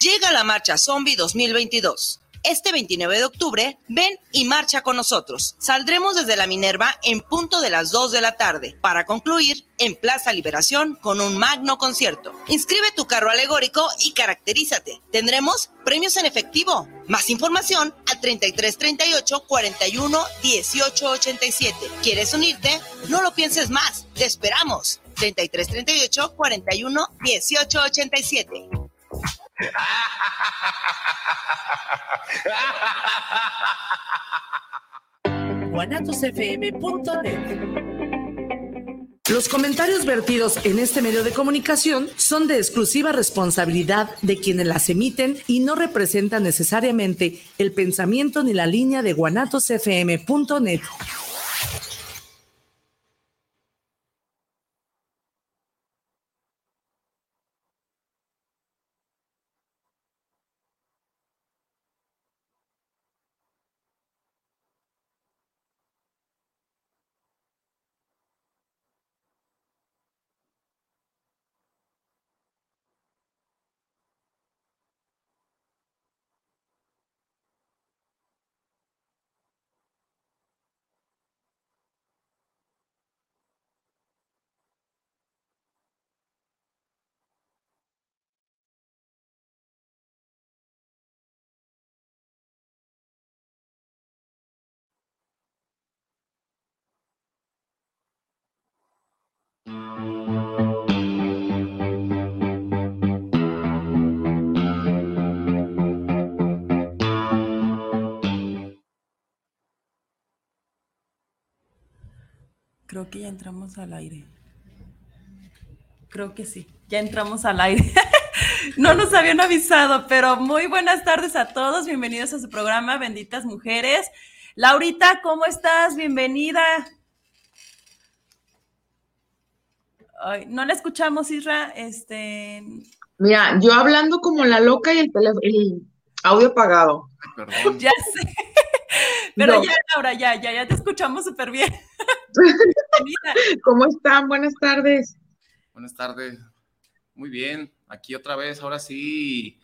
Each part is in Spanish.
Llega la marcha Zombie 2022. Este 29 de octubre, ven y marcha con nosotros. Saldremos desde la Minerva en punto de las 2 de la tarde para concluir en Plaza Liberación con un magno concierto. Inscribe tu carro alegórico y caracterízate. Tendremos premios en efectivo. Más información al 33 38 41 18 87. ¿Quieres unirte? No lo pienses más. Te esperamos. 33 38 41 18 87. Los comentarios vertidos en este medio de comunicación son de exclusiva responsabilidad de quienes las emiten y no representan necesariamente el pensamiento ni la línea de guanatosfm.net. Creo que ya entramos al aire. Creo que sí, ya entramos al aire. no nos habían avisado, pero muy buenas tardes a todos. Bienvenidos a su programa Benditas Mujeres. Laurita, ¿cómo estás? Bienvenida. no la escuchamos, Isra. Este. Mira, yo hablando como la loca y el, el audio apagado. perdón. Ya sé. Pero ya, Laura, ya, ya, ya te escuchamos súper bien. ¿Cómo están? Buenas tardes. Buenas tardes. Muy bien. Aquí otra vez, ahora sí,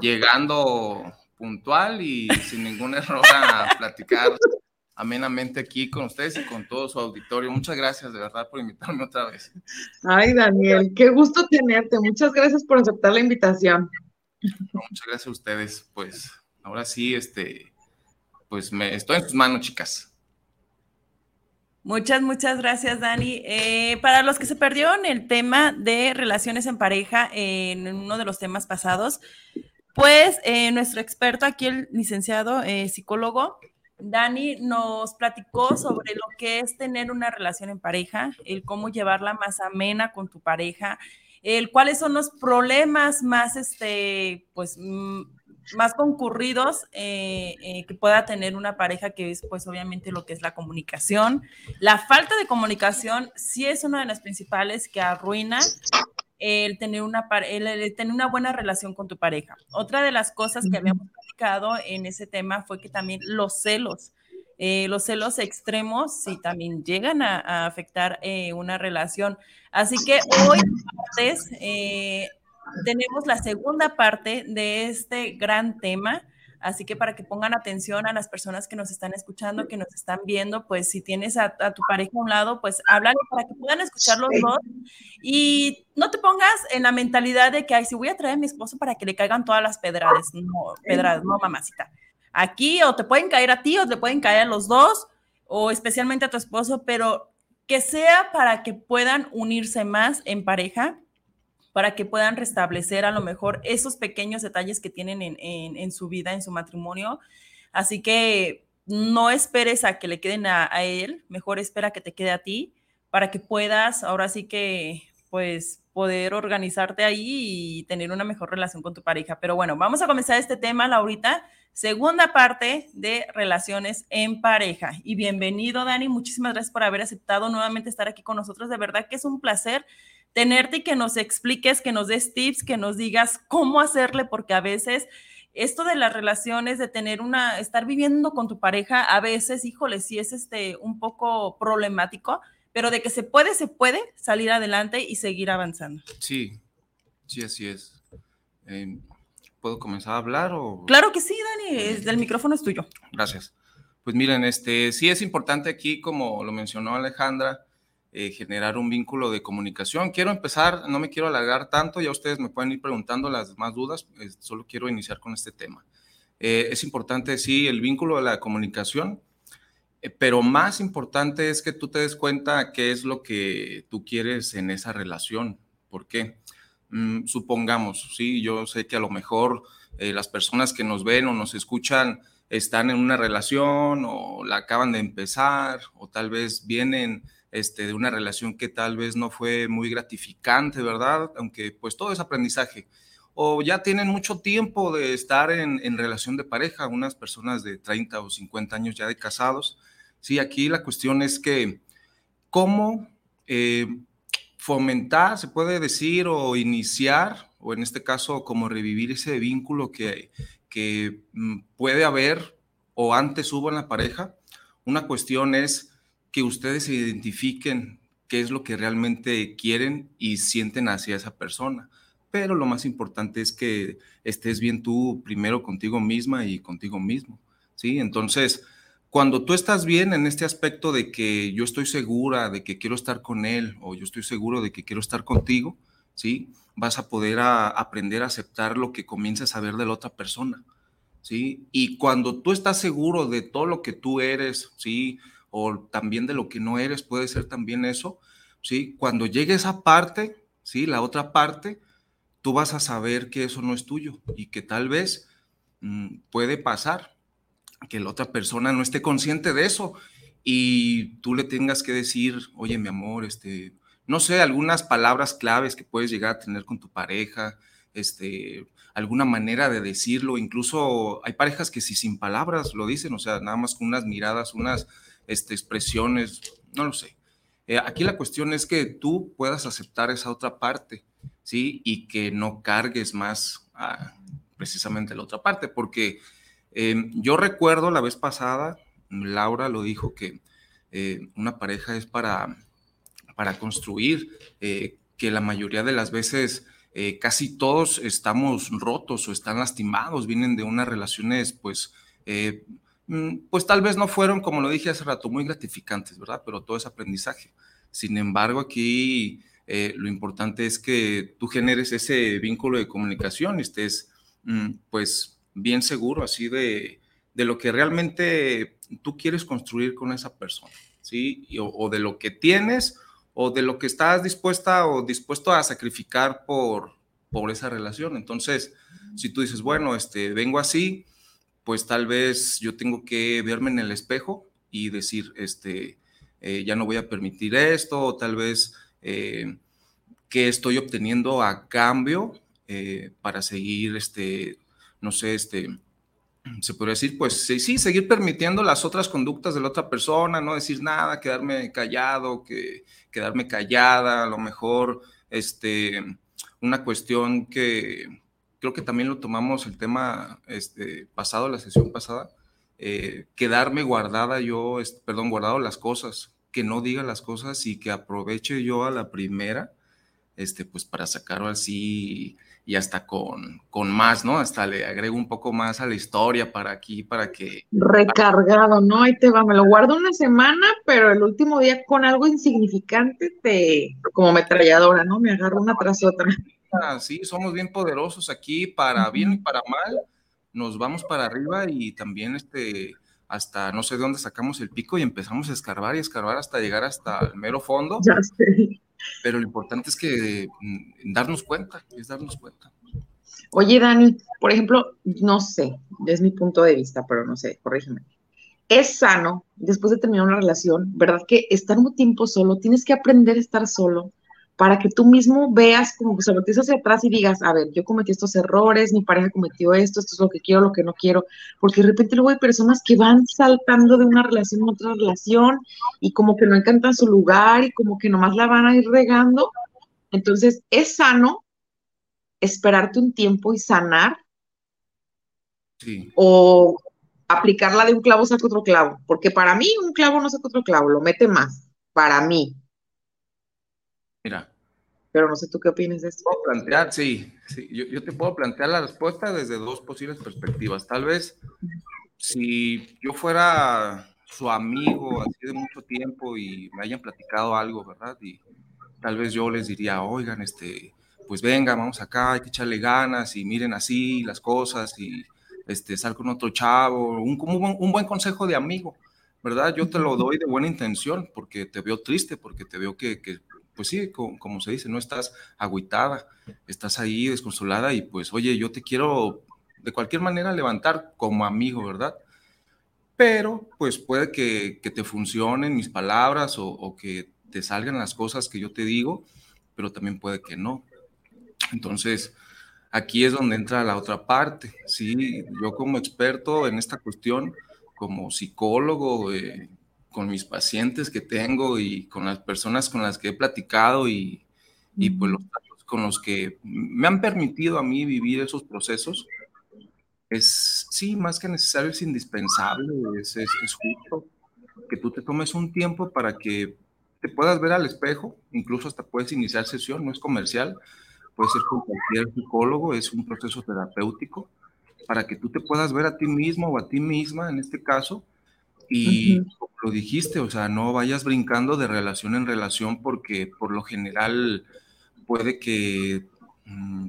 llegando puntual y sin ningún error a platicar amenamente aquí con ustedes y con todo su auditorio. Muchas gracias de verdad por invitarme otra vez. Ay, Daniel, qué gusto tenerte. Muchas gracias por aceptar la invitación. muchas gracias a ustedes. Pues ahora sí, este, pues me estoy en tus manos, chicas. Muchas, muchas gracias, Dani. Eh, para los que se perdieron el tema de relaciones en pareja en uno de los temas pasados, pues eh, nuestro experto aquí, el licenciado eh, psicólogo, Dani, nos platicó sobre lo que es tener una relación en pareja, el cómo llevarla más amena con tu pareja, el cuáles son los problemas más, este, pues, mm, más concurridos eh, eh, que pueda tener una pareja, que es pues obviamente lo que es la comunicación. La falta de comunicación sí es una de las principales que arruina el tener una, el, tener una buena relación con tu pareja. Otra de las cosas que habíamos platicado en ese tema fue que también los celos, eh, los celos extremos sí también llegan a, afectar una relación. Así que hoy, martes, tenemos la segunda parte de este gran tema. Así que para que pongan atención a las personas que nos están escuchando, que nos están viendo, pues si tienes a, tu pareja a un lado, pues háblale para que puedan escuchar los dos. Y no te pongas en la mentalidad de que, ay, si voy a traer a mi esposo para que le caigan todas las pedradas. No, pedradas, no, mamacita. Aquí o te pueden caer a ti o te pueden caer a los dos, o especialmente a tu esposo, pero que sea para que puedan unirse más en pareja para que puedan restablecer a lo mejor esos pequeños detalles que tienen en, su vida, en su matrimonio. Así que no esperes a que le queden a, él, mejor espera que te quede a ti para que puedas ahora sí que pues poder organizarte ahí y tener una mejor relación con tu pareja. Pero bueno, vamos a comenzar este tema, Laurita. Segunda parte de relaciones en pareja. Y bienvenido, Dani. Muchísimas gracias por haber aceptado nuevamente estar aquí con nosotros. De verdad que es un placer tenerte y que nos expliques, que nos des tips, que nos digas cómo hacerle, porque a veces esto de las relaciones, de tener una, estar viviendo con tu pareja, a veces, híjole, sí es este un poco problemático, pero de que se puede, se puede salir adelante y seguir avanzando. Sí, Sí, así es. Eh, ¿Puedo comenzar a hablar o...? Claro que sí, Dani, el micrófono es tuyo. Gracias. Pues miren, este, sí es importante aquí, como lo mencionó Alejandra, eh, generar un vínculo de comunicación. Quiero empezar, no me quiero alargar tanto, ya ustedes me pueden ir preguntando las más dudas, solo quiero iniciar con este tema. Eh, es importante, sí, el vínculo de la comunicación, eh, pero más importante es que tú te des cuenta qué es lo que tú quieres en esa relación. ¿Por qué? Mm, supongamos, sí, yo sé que a lo mejor las personas que nos ven o nos escuchan están en una relación o la acaban de empezar o tal vez vienen este, de una relación que tal vez no fue muy gratificante, ¿verdad? Aunque pues todo es aprendizaje. O ya tienen mucho tiempo de estar en, relación de pareja, unas personas de 30 o 50 años ya de casados. Sí, aquí la cuestión es que cómo eh, fomentar, se puede decir, o iniciar, o en este caso, como revivir ese vínculo que, que mm, puede haber o antes hubo en la pareja. Una cuestión es que ustedes se identifiquen qué es lo que realmente quieren y sienten hacia esa persona. Pero lo más importante es que estés bien tú primero contigo misma y contigo mismo. ¿sí? Entonces, cuando tú estás bien en este aspecto de que yo estoy segura de que quiero estar con él o yo estoy seguro de que quiero estar contigo, ¿sí? vas a poder aprender a aceptar lo que comienzas a ver de la otra persona, ¿sí? Y cuando tú estás seguro de todo lo que tú eres, ¿sí? O también de lo que no eres, puede ser también eso, ¿sí? Cuando llegue esa parte, ¿sí? La otra parte, tú vas a saber que eso no es tuyo y que tal vez mm, puede pasar que la otra persona no esté consciente de eso y tú le tengas que decir, oye, mi amor, este, no sé, algunas palabras claves que puedes llegar a tener con tu pareja, este, alguna manera de decirlo, incluso hay parejas que si sin palabras lo dicen, o sea, nada más con unas miradas, unas este, expresiones, no lo sé. Eh, aquí la cuestión es que tú puedas aceptar esa otra parte, ¿sí? Y que no cargues más a, precisamente la otra parte, porque em, yo recuerdo la vez pasada, Laura lo dijo, que eh, una pareja es para para construir, eh, que la mayoría de las veces eh, casi todos estamos rotos o están lastimados, vienen de unas relaciones, pues, eh, pues tal vez no fueron, como lo dije hace rato, muy gratificantes, ¿verdad? Pero todo es aprendizaje. Sin embargo, aquí lo importante es que tú generes ese vínculo de comunicación y estés, mm, pues, bien seguro así de, de, lo que realmente tú quieres construir con esa persona, ¿sí? o de lo que tienes o de lo que estás dispuesta o dispuesto a sacrificar por, por esa relación. Entonces, si tú dices, bueno, este, vengo así, pues tal vez yo tengo que verme en el espejo y decir, este, eh, ya no voy a permitir esto, o tal vez eh, qué estoy obteniendo a cambio eh, para seguir, este, no sé, este, se podría decir, pues sí, sí, seguir permitiendo las otras conductas de la otra persona, no decir nada, quedarme callado, que, quedarme callada, a lo mejor, este, una cuestión que creo que también lo tomamos el tema este, pasado, la sesión pasada, eh, quedarme guardada yo, perdón, guardado las cosas, que no diga las cosas y que aproveche yo a la primera, este, pues para sacarlo así y hasta con, con más, ¿no? Hasta le agrego un poco más a la historia para aquí, para que... Recargado, ¿no? Ahí te va, me lo guardo una semana, pero el último día con algo insignificante te, como metralladora, ¿no? Me agarro una tras otra. Ah, sí, somos bien poderosos aquí, para bien y para mal, nos vamos para arriba y también este, hasta no sé de dónde sacamos el pico y empezamos a escarbar y escarbar hasta llegar hasta el mero fondo. Ya sé pero lo importante es que mm, darnos cuenta, es darnos cuenta. Oye, Dani, por ejemplo, no sé, es mi punto de vista, pero no sé, corrígeme. Es sano, después de terminar una relación, ¿verdad? Que estar un tiempo solo, tienes que aprender a estar solo, para que tú mismo veas como que se lo hacia atrás y digas, a ver, yo cometí estos errores, mi pareja cometió esto, esto es lo que quiero, lo que no quiero, porque de repente luego hay personas que van saltando de una relación a otra relación y como que no encantan su lugar y como que nomás la van a ir regando. Entonces, es sano esperarte un tiempo y sanar o aplicarla de un clavo saca otro clavo, porque para mí un clavo no saca otro clavo, lo mete más, para mí. Pero no sé tú qué opinas de esto. Puedo plantear, sí, sí. Yo, yo, te puedo plantear la respuesta desde dos posibles perspectivas. Tal vez si yo fuera su amigo así de mucho tiempo y me hayan platicado algo, ¿verdad? Y tal vez yo les diría, oigan, este, pues venga, vamos acá, hay que echarle ganas y miren así las cosas y este, sal con otro chavo, un, un, un buen consejo de amigo, ¿verdad? Yo te lo doy de buena intención porque te veo triste, porque te veo que, que pues sí, como, se dice, no estás agüitada, estás ahí desconsolada y pues, oye, yo te quiero de cualquier manera levantar como amigo, ¿verdad? Pero pues puede que, te funcionen mis palabras o, o que te salgan las cosas que yo te digo, pero también puede que no. Entonces, aquí es donde entra la otra parte. Sí, yo como experto en esta cuestión, como psicólogo, eh, con mis pacientes que tengo y con las personas con las que he platicado y, y pues los con los que me han permitido a mí vivir esos procesos, es, sí, más que necesario, es indispensable, es, es, es justo que tú te tomes un tiempo para que te puedas ver al espejo, incluso hasta puedes iniciar sesión, no es comercial, puede ser con cualquier psicólogo, es un proceso terapéutico para que tú te puedas ver a ti mismo o a ti misma en este caso y lo dijiste, o sea, no vayas brincando de relación en relación porque por lo general puede que mmm,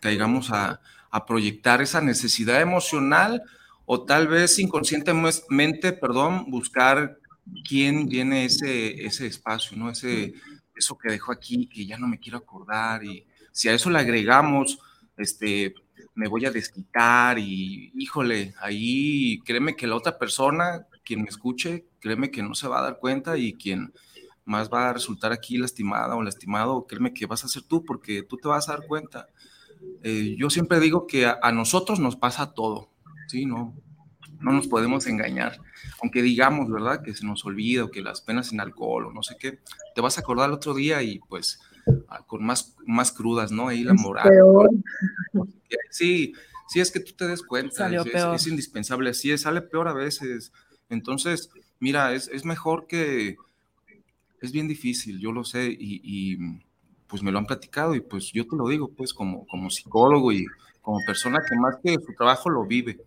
caigamos a, a proyectar esa necesidad emocional o tal vez inconscientemente, perdón, buscar quién viene ese, ese espacio, ¿no? Ese, eso que dejó aquí, que ya no me quiero acordar, y si a eso le agregamos, este, me voy a desquitar, y híjole, ahí créeme que la otra persona, quien me escuche, créeme que no se va a dar cuenta, y quien más va a resultar aquí lastimada o lastimado, créeme que vas a ser tú, porque tú te vas a dar cuenta. Eh, yo siempre digo que a, a nosotros nos pasa todo, ¿sí? No, no nos podemos engañar. Aunque digamos, ¿verdad? Que se nos olvida o que las penas en alcohol o no sé qué, te vas a acordar el otro día y pues ah, con más, más crudas, ¿no? Ahí la moral. Sí, sí, es que tú te des cuenta, es, es, es, indispensable, así es, sale peor a veces. Entonces, mira, es, es mejor que, es bien difícil, yo lo sé, y, pues me lo han platicado y pues yo te lo digo, pues como, como psicólogo y como persona que más que su trabajo lo vive.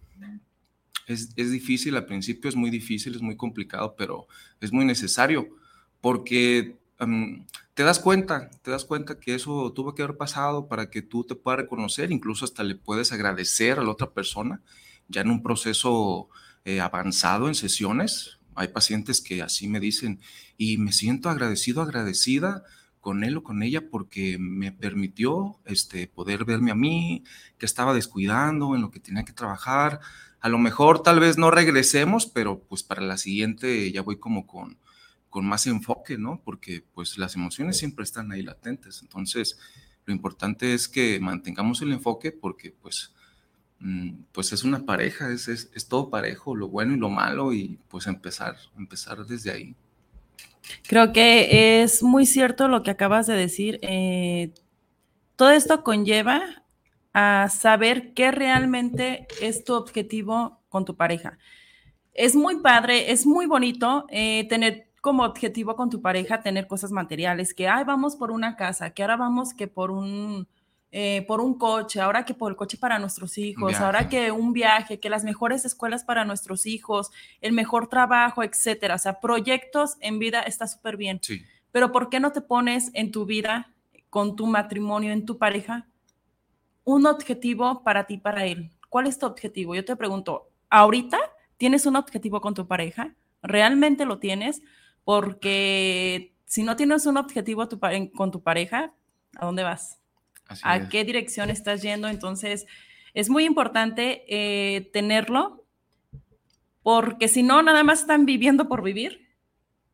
Es, es, difícil, al principio es muy difícil, es muy complicado, pero es muy necesario porque um, te das cuenta, te das cuenta que eso tuvo que haber pasado para que tú te puedas reconocer, incluso hasta le puedes agradecer a la otra persona, ya en un proceso eh, avanzado en sesiones. Hay pacientes que así me dicen y me siento agradecido, agradecida con él o con ella porque me permitió este, poder verme a mí, que estaba descuidando en lo que tenía que trabajar, a lo mejor tal vez no regresemos, pero pues para la siguiente ya voy como con, con más enfoque, ¿no? Porque pues las emociones siempre están ahí latentes. Entonces, lo importante es que mantengamos el enfoque porque pues, pues es una pareja, es, es, es, todo parejo, lo bueno y lo malo y pues empezar, empezar desde ahí. Creo que es muy cierto lo que acabas de decir. Eh, todo esto conlleva a saber qué realmente es tu objetivo con tu pareja. Es muy padre, es muy bonito eh, tener como objetivo con tu pareja tener cosas materiales, que ay, vamos por una casa, que ahora vamos que por un, eh, por un coche, ahora que por el coche para nuestros hijos, viaje. ahora que un viaje, que las mejores escuelas para nuestros hijos, el mejor trabajo, etcétera. O sea, proyectos en vida está súper bien. Sí. Pero ¿por qué no te pones en tu vida, con tu matrimonio, en tu pareja, un objetivo para ti, para él. ¿Cuál es tu objetivo? Yo te pregunto, ¿ahorita tienes un objetivo con tu pareja? ¿Realmente lo tienes? Porque si no tienes un objetivo tu, con tu pareja, ¿a dónde vas? Así ¿A es. qué dirección estás yendo? Entonces, es muy importante eh, tenerlo, porque si no, nada más están viviendo por vivir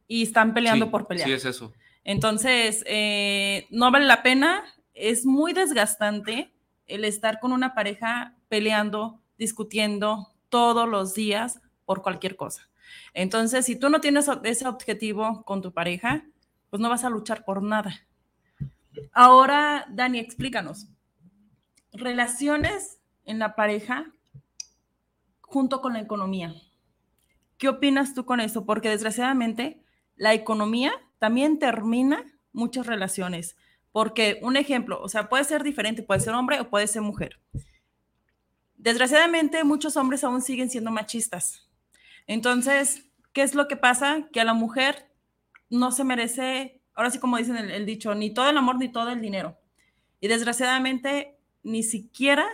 y están peleando sí, por pelear. Sí, es eso. Entonces, eh, no vale la pena, es muy desgastante el estar con una pareja peleando, discutiendo todos los días por cualquier cosa. Entonces, si tú no tienes ese objetivo con tu pareja, pues no vas a luchar por nada. Ahora, Dani, explícanos. Relaciones en la pareja junto con la economía. ¿Qué opinas tú con eso? Porque desgraciadamente la economía también termina muchas relaciones Porque un ejemplo, o sea, puede ser diferente, puede ser hombre o puede ser mujer. Desgraciadamente, muchos hombres aún siguen siendo machistas. Entonces, ¿qué es lo que pasa? Que a la mujer no se merece, ahora sí como dicen el, dicho, ni todo el amor ni todo el dinero. Y desgraciadamente, ni siquiera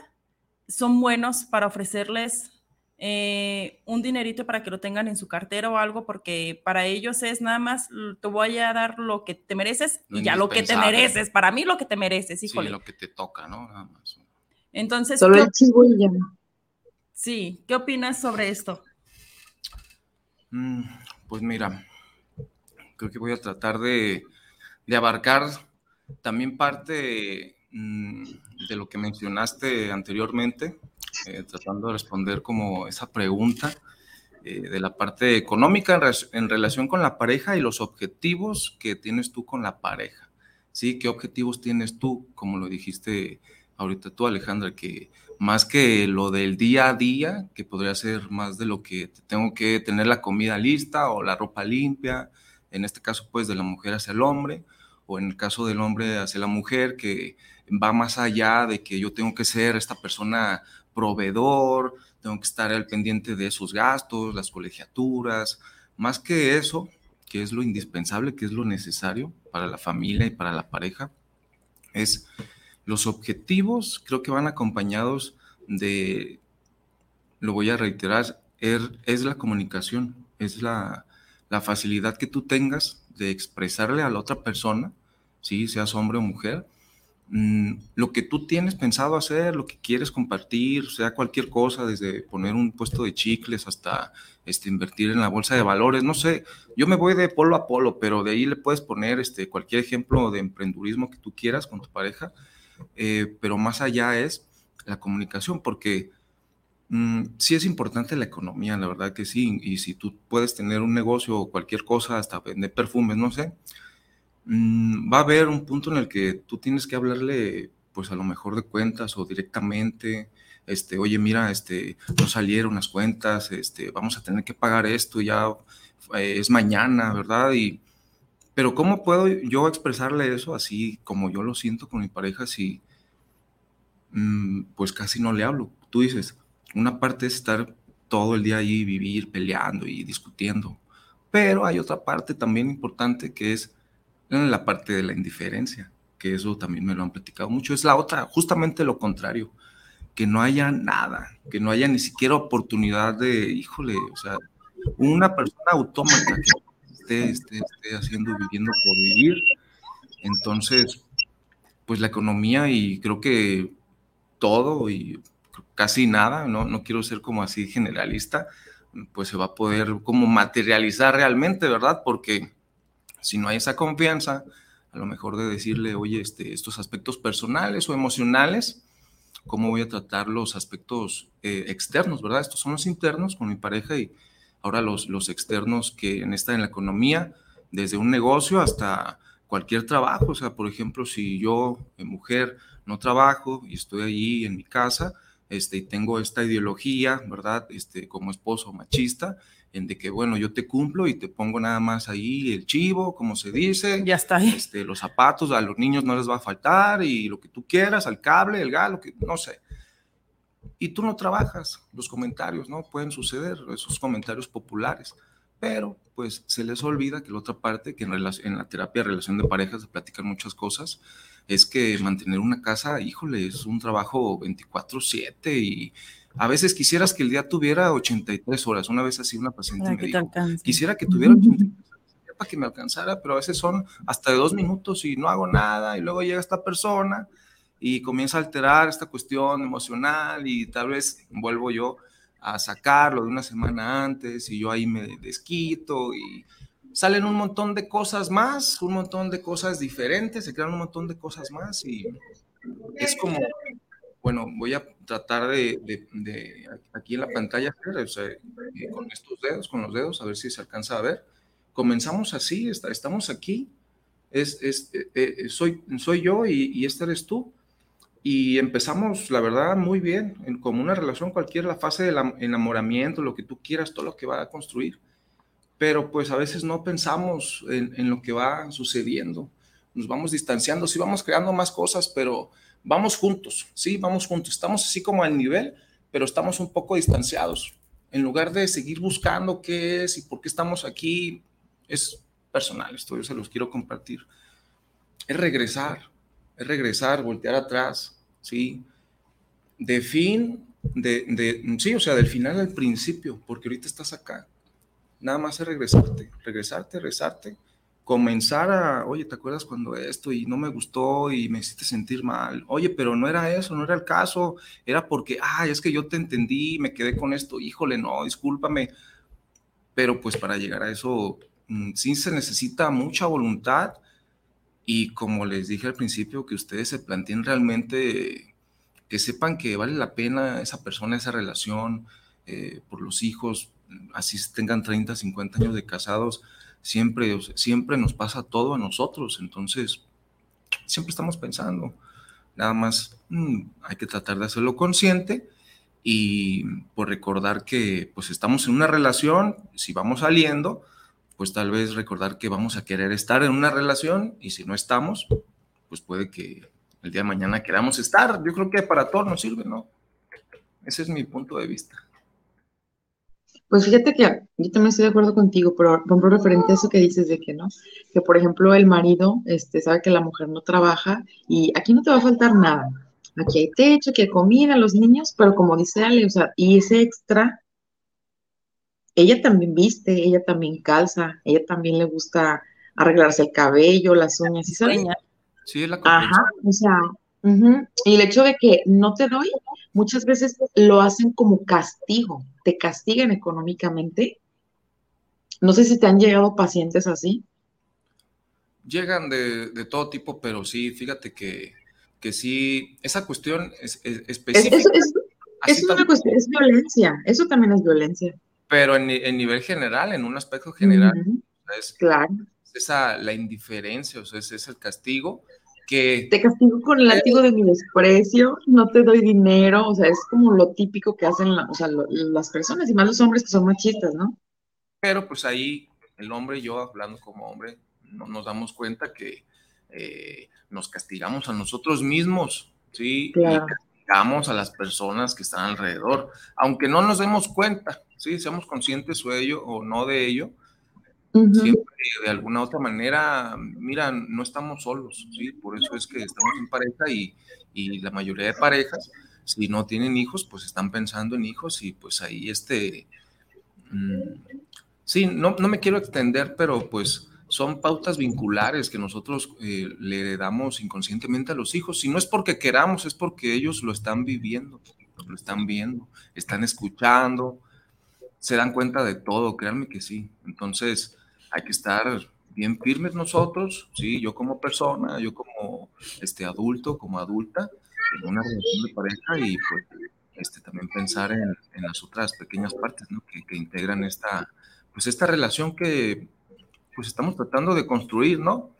son buenos para ofrecerles eh, un dinerito para que lo tengan en su cartera o algo, porque para ellos es nada más, te voy a dar lo que te mereces y ya lo que te mereces, para mí lo que te mereces, híjole. Sí, lo que te toca, ¿no? Nada más. Entonces, Solo el chivo y ya. Sí, ¿qué opinas sobre esto? Mm, pues mira, creo que voy a tratar de, abarcar también parte mm, de lo que mencionaste anteriormente, eh, tratando de responder como esa pregunta eh, de la parte económica en, relación con la pareja y los objetivos que tienes tú con la pareja. ¿Sí? ¿Qué objetivos tienes tú? Como lo dijiste ahorita tú, Alejandra, que más que lo del día a día, que podría ser más de lo que tengo que tener la comida lista o la ropa limpia, en este caso pues de la mujer hacia el hombre, o en el caso del hombre hacia la mujer, que va más allá de que yo tengo que ser esta persona proveedor, tengo que estar al pendiente de esos gastos, las colegiaturas, más que eso, que es lo indispensable, que es lo necesario para la familia y para la pareja, es los objetivos, creo que van acompañados de, lo voy a reiterar, er, es la comunicación, es la, la facilidad que tú tengas de expresarle a la otra persona, si seas hombre o mujer, Mm, lo que tú tienes pensado hacer, lo que quieres compartir, sea cualquier cosa, desde poner un puesto de chicles hasta este, invertir en la bolsa de valores, no sé, yo me voy de polo a polo, pero de ahí le puedes poner este, cualquier ejemplo de emprendurismo que tú quieras con tu pareja, eh, pero más allá es la comunicación, porque mm, sí es importante la economía, la verdad que sí, y si tú puedes tener un negocio o cualquier cosa, hasta vender perfumes, no sé, Mm, va a haber un punto en el que tú tienes que hablarle, pues a lo mejor de cuentas o directamente, este, oye, mira, este, no salieron las cuentas, este, vamos a tener que pagar esto, ya eh, es mañana, ¿verdad? Y, pero ¿cómo puedo yo expresarle eso así como yo lo siento con mi pareja si, mm, pues casi no le hablo? Tú dices, una parte es estar todo el día ahí, vivir peleando y discutiendo, pero hay otra parte también importante que es la parte de la indiferencia, que eso también me lo han platicado mucho. Es la otra, justamente lo contrario, que no haya nada, que no haya ni siquiera oportunidad de, híjole, o sea, una persona autómata que esté, esté, haciendo, viviendo por vivir. Entonces, pues la economía y creo que todo y casi nada, no, no quiero ser como así generalista, pues se va a poder como materializar realmente, ¿verdad? Porque si no hay esa confianza, a lo mejor de decirle, oye, este, estos aspectos personales o emocionales, ¿cómo voy a tratar los aspectos eh, externos, verdad? Estos son los internos con mi pareja y ahora los, los externos que en esta en la economía, desde un negocio hasta cualquier trabajo. O sea, por ejemplo, si yo, eh, mujer, no trabajo y estoy allí en mi casa, este, y tengo esta ideología, ¿verdad? Este, como esposo machista, en de que, bueno, yo te cumplo y te pongo nada más ahí el chivo, como se dice. Ya está ahí. Este, los zapatos a los niños no les va a faltar y lo que tú quieras, al cable, el gas, lo que, no sé. Y tú no trabajas, los comentarios, ¿no? Pueden suceder, esos comentarios populares, pero pues se les olvida que la otra parte, que en, en la terapia de relación de parejas se platican muchas cosas, es que mantener una casa, híjole, es un trabajo 24/7 y a veces quisieras que el día tuviera 83 horas. Una vez así una paciente me dijo, quisiera que tuviera 83 horas para que me alcanzara, pero a veces son hasta de dos minutos y no hago nada y luego llega esta persona y comienza a alterar esta cuestión emocional y tal vez vuelvo yo a sacarlo de una semana antes y yo ahí me desquito y salen un montón de cosas más, un montón de cosas diferentes, se crean un montón de cosas más y es como bueno, voy a tratar de, aquí en la pantalla, eh, con estos dedos, con los dedos, a ver si se alcanza a ver. Comenzamos así, estamos aquí, es, eh, eh, soy, soy yo y, y este eres tú. Y empezamos, la verdad, muy bien, como una relación cualquiera, la fase del enamoramiento, lo que tú quieras, todo lo que va a construir. Pero pues a veces no pensamos en, en lo que va sucediendo nos vamos distanciando, sí vamos creando más cosas, pero vamos juntos, sí, vamos juntos. Estamos así como al nivel, pero estamos un poco distanciados. En lugar de seguir buscando qué es y por qué estamos aquí, es personal, esto yo se los quiero compartir. Es regresar, es regresar, voltear atrás, ¿sí? De fin, de, de, sí, o sea, del final al principio, porque ahorita estás acá. Nada más es regresarte, regresarte, regresarte comenzar a, oye, ¿te acuerdas cuando esto y no me gustó y me hiciste sentir mal? Oye, pero no era eso, no era el caso, era porque, ay, es que yo te entendí, me quedé con esto, híjole, no, discúlpame. Pero pues para llegar a eso, mm, sí se necesita mucha voluntad y como les dije al principio, que ustedes se planteen realmente, que sepan que vale la pena esa persona, esa relación, eh, por los hijos, así tengan 30, 50 años de casados, siempre, siempre nos pasa todo a nosotros, entonces siempre estamos pensando, nada más mm, hay que tratar de hacerlo consciente y pues recordar que pues estamos en una relación, si vamos saliendo, pues tal vez recordar que vamos a querer estar en una relación y si no estamos, pues puede que el día de mañana queramos estar. Yo creo que para todos nos sirve, ¿no? Ese es mi punto de vista. Pues fíjate que yo también estoy de acuerdo contigo, pero por ejemplo, referente a eso que dices de que no, que por ejemplo el marido este, sabe que la mujer no trabaja y aquí no te va a faltar nada. Aquí hay techo, aquí hay comida, los niños, pero como dice Ale, o sea, y ese extra, ella también viste, ella también calza, ella también le gusta arreglarse el cabello, las uñas, ¿y sabes? Sí, la Ajá, o sea, y el hecho de que no te doy, muchas veces lo hacen como castigo, te castigan económicamente. No sé si te han llegado pacientes así. Llegan de, todo tipo, pero sí, fíjate que, que sí, esa cuestión es, específica. Es, una cuestión, es violencia, eso también es violencia. Pero en, nivel general, en un aspecto general, es, claro. esa, la indiferencia, o sea, es el castigo que... Te castigo con el látigo de mi desprecio, no te doy dinero, o sea, es como lo típico que hacen las personas y más los hombres que son machistas, ¿no? Pero pues ahí el hombre yo, hablando como hombre, no nos damos cuenta que eh, nos castigamos a nosotros mismos, ¿sí? Y castigamos a las personas que están alrededor, aunque no nos demos cuenta, ¿sí? Seamos conscientes de ello o no de ello, Siempre de alguna otra manera, mira, no estamos solos, ¿sí? Por eso es que estamos en pareja y, y la mayoría de parejas, si no tienen hijos, pues están pensando en hijos y pues ahí este... Mm, sí, no, no me quiero extender, pero pues son pautas vinculares que nosotros eh, le damos inconscientemente a los hijos. Si no es porque queramos, es porque ellos lo están viviendo, lo están viendo, están escuchando, se dan cuenta de todo, créanme que sí. Entonces, hay que estar bien firmes nosotros, ¿sí? Yo como persona, yo como este, adulto, como adulta, en una relación de pareja y pues este, también pensar en, en las otras pequeñas partes ¿no? que, que, integran esta, pues esta relación que pues estamos tratando de construir, ¿no?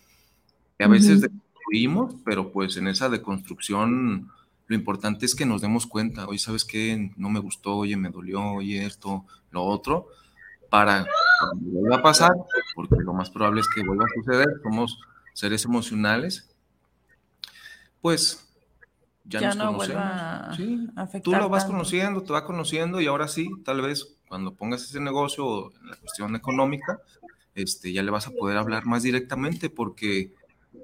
Que a veces deconstruimos, pero pues en esa deconstrucción lo importante es que nos demos cuenta, oye, ¿sabes qué? No me gustó, oye, me dolió, oye, esto, lo otro, para vuelva a pasar, porque lo más probable es que vuelva a suceder, somos seres emocionales, pues ya, nos no conocemos. Sí, tú lo vas conociendo, te va conociendo y ahora sí, tal vez cuando pongas ese negocio en la cuestión económica, este, ya le vas a poder hablar más directamente porque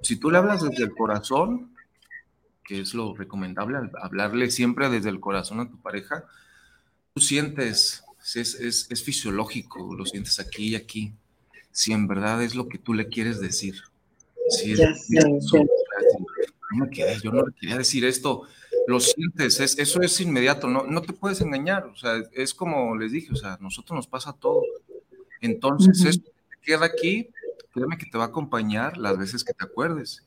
si tú le hablas desde el corazón, que es lo recomendable, hablarle siempre desde el corazón a tu pareja, tú sientes es, es, fisiológico, lo sientes aquí y aquí. Si en verdad es lo que tú le quieres decir. Si yo no le quería decir esto, lo sientes, eso es inmediato, no, no te puedes engañar, o sea, es como les dije, o sea, a nosotros nos pasa todo. Entonces, eso que queda aquí, créeme que te va a acompañar las veces que te acuerdes.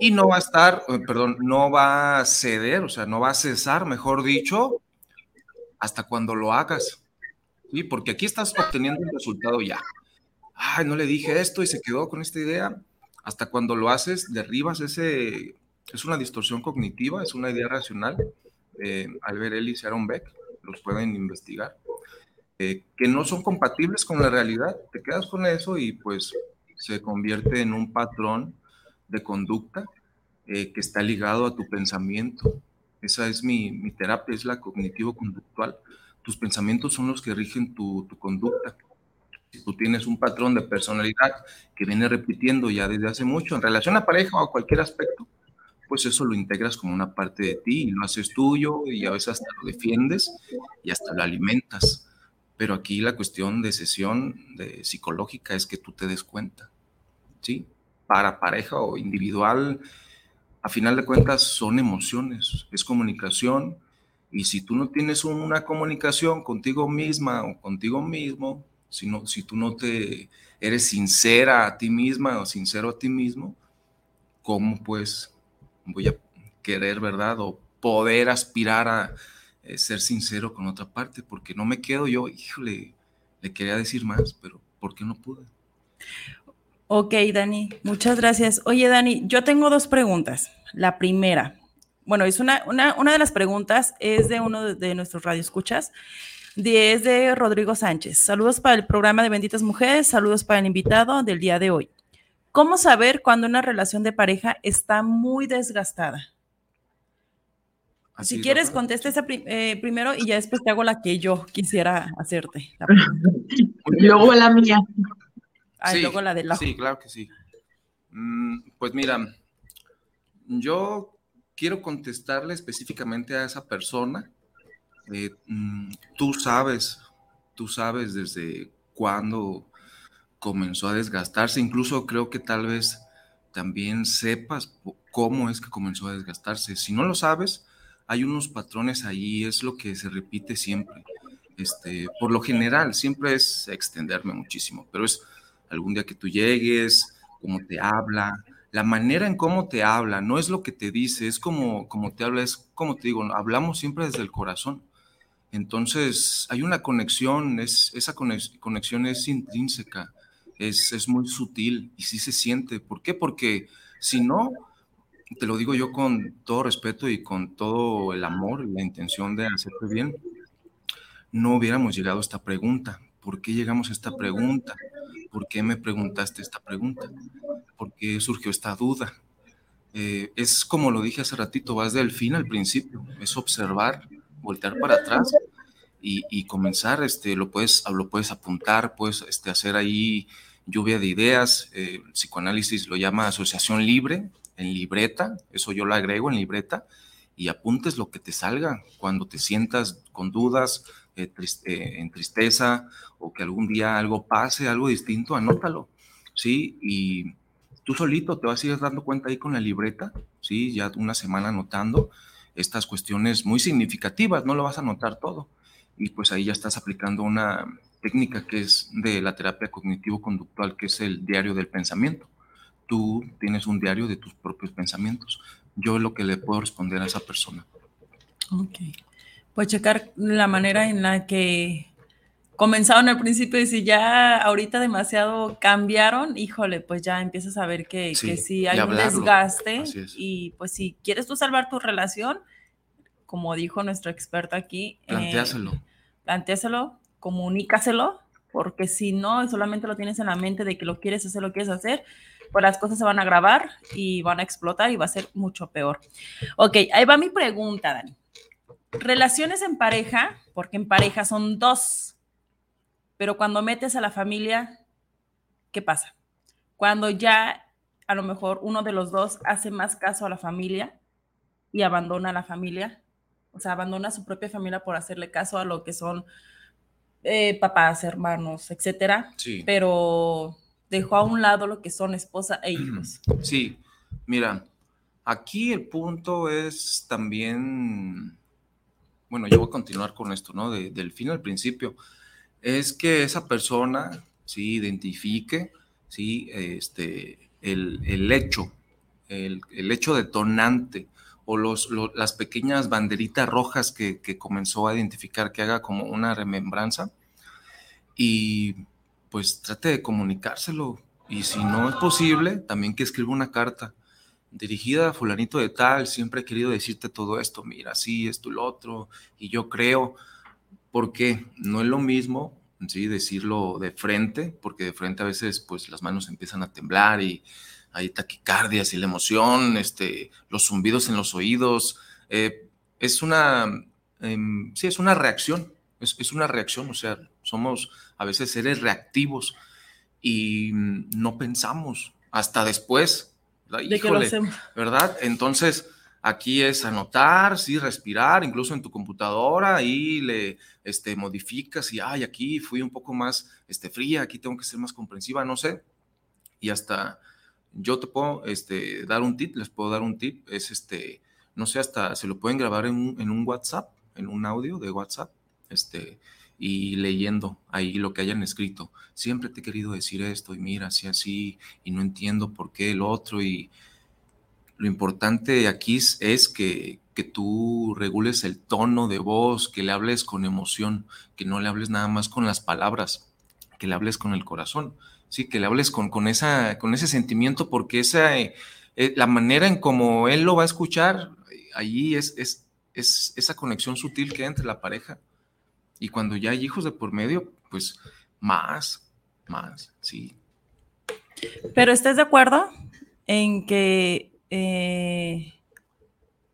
Y no va a estar, eh, perdón, no va a ceder, o sea, no va a cesar, mejor dicho, hasta cuando lo hagas. ¿sí? Porque aquí estás obteniendo un resultado ya. Ay, no le dije esto y se quedó con esta idea. Hasta cuando lo haces, derribas ese. Es una distorsión cognitiva, es una idea racional. Eh, Albert Ellis y Aaron Beck los pueden investigar. Eh, que no son compatibles con la realidad. Te quedas con eso y pues se convierte en un patrón de conducta eh, que está ligado a tu pensamiento. Esa es mi, mi terapia, es la cognitivo-conductual. Tus pensamientos son los que rigen tu, tu conducta. Si tú tienes un patrón de personalidad que viene repitiendo ya desde hace mucho en relación a pareja o a cualquier aspecto, pues eso lo integras como una parte de ti y lo haces tuyo y a veces hasta lo defiendes y hasta lo alimentas. Pero aquí la cuestión de sesión de psicológica es que tú te des cuenta, ¿sí? Para pareja o individual, a final de cuentas son emociones, es comunicación. Y si tú no tienes una comunicación contigo misma o contigo mismo, si, si tú no te eres sincera a ti misma o sincero a ti mismo, ¿cómo pues voy a querer, verdad? O poder aspirar a eh, ser sincero con otra parte, porque no me quedo yo, híjole, le quería decir más, pero ¿por qué no pude? Ok, Dani, muchas gracias. Oye, Dani, yo tengo dos preguntas. La primera, bueno, es una, una, una de las preguntas es de uno de, de nuestros radioescuchas, es de Rodrigo Sánchez. Saludos para el programa de Benditas Mujeres, saludos para el invitado del día de hoy. ¿Cómo saber cuando una relación de pareja está muy desgastada? si quieres, contesta esa eh, primero y ya después te hago la que yo quisiera hacerte. luego la mía. Sí, luego la de la. Sí, claro que sí. Mm, pues mira, yo quiero contestarle específicamente a esa persona. Eh, mm, tú sabes, tú sabes desde cuándo comenzó a desgastarse. Incluso creo que tal vez también sepas cómo es que comenzó a desgastarse. Si no lo sabes, hay unos patrones ahí, es lo que se repite siempre. Este, por lo general, siempre es extenderme muchísimo, pero es algún día que tú llegues, cómo te habla, la manera en cómo te habla, no es lo que te dice, es como, como te habla, es como te digo, hablamos siempre desde el corazón. Entonces, hay una conexión, es, esa conexión es intrínseca es, muy sutil y sí se siente. ¿Por qué? Porque si no, te lo digo yo con todo respeto y con todo el amor y la intención de hacerte bien, no hubiéramos llegado a esta pregunta. ¿Por qué llegamos a esta pregunta? ¿Por qué me preguntaste esta pregunta? ¿Por qué surgió esta duda? Eh, es como lo dije hace ratito, vas del fin al principio, es observar, voltear para atrás y, comenzar, este, lo, puedes, lo puedes apuntar, puedes este, hacer ahí lluvia de ideas, eh, el psicoanálisis lo llama asociación libre, en libreta, eso yo lo agrego en libreta, y apuntes lo que te salga cuando te sientas con dudas, eh, en tristeza, o que algún día algo pase, algo distinto, anótalo, ¿sí? Y tú solito te vas a ir dando cuenta ahí con la libreta, ¿sí? Ya una semana anotando estas cuestiones muy significativas, no lo vas a anotar todo. Y pues ahí ya estás aplicando una, técnica que es de la terapia cognitivo-conductual, que es el diario del pensamiento. Tú tienes un diario de tus propios pensamientos. Yo lo que le puedo responder a esa persona. Ok. Pues checar la manera en la que comenzaron al principio y si ya ahorita demasiado cambiaron, híjole, pues ya empiezas a ver que sí, que sí hay un desgaste y pues si quieres tú salvar tu relación, como dijo nuestro experto aquí, planteáselo. Eh, planteáselo, comunícaselo, porque si no, solamente lo tienes en la mente de que lo quieres hacer, lo quieres hacer, pues las cosas se van a grabar y van a explotar y va a ser mucho peor. Ok, ahí va mi pregunta, Dani. Relaciones en pareja, porque en pareja son dos, pero cuando metes a la familia, ¿qué pasa? Cuando ya a lo mejor uno de los dos hace más caso a la familia y abandona a la familia, o sea, abandona a su propia familia por hacerle caso a lo que son eh, papás, hermanos, etcétera. Sí. Pero dejó a un lado lo que son esposa e hijos. Sí, mira, aquí el punto es también, bueno, yo voy a continuar con esto, ¿no? del fin al principio, es que esa persona, sí, identifique, sí, este, el, el hecho, el, el, hecho detonante o los, las pequeñas banderitas rojas que, comenzó a identificar, que haga como una remembranza y pues trate de comunicárselo. Y si no es posible, también que escriba una carta dirigida a fulanito de tal, siempre he querido decirte todo esto, mira, sí, esto, lo otro, y yo creo, porque no es lo mismo ¿sí? Decirlo de frente, porque de frente a veces pues las manos empiezan a temblar y hay taquicardias y la emoción, este, los zumbidos en los oídos. Eh, es una, em, sí, es una reacción, es, es, una reacción, o sea, somos a veces seres reactivos y no pensamos hasta después. De que lo hacemos. ¿Verdad? Entonces, aquí es anotar, sí, respirar, incluso en tu computadora, y le este, modificas y, ay, aquí fui un poco más este, fría, aquí tengo que ser más comprensiva, no sé. Y hasta yo te puedo este, dar un tip, les puedo dar un tip, es este, no sé, hasta se lo pueden grabar en un, en un WhatsApp, en un audio de WhatsApp, este, y leyendo ahí lo que hayan escrito. Siempre te he querido decir esto y mira, así, así, y no entiendo por qué el otro. Y lo importante aquí es que, que tú regules el tono de voz, que le hables con emoción, que no le hables nada más con las palabras, que le hables con el corazón, sí, que le hables con, con, esa, con ese sentimiento, porque esa, eh, la manera en como él lo va a escuchar, ahí es, es, es esa conexión sutil que hay entre la pareja y cuando ya hay hijos de por medio, pues más, más, sí. Pero ¿estás de acuerdo en que eh,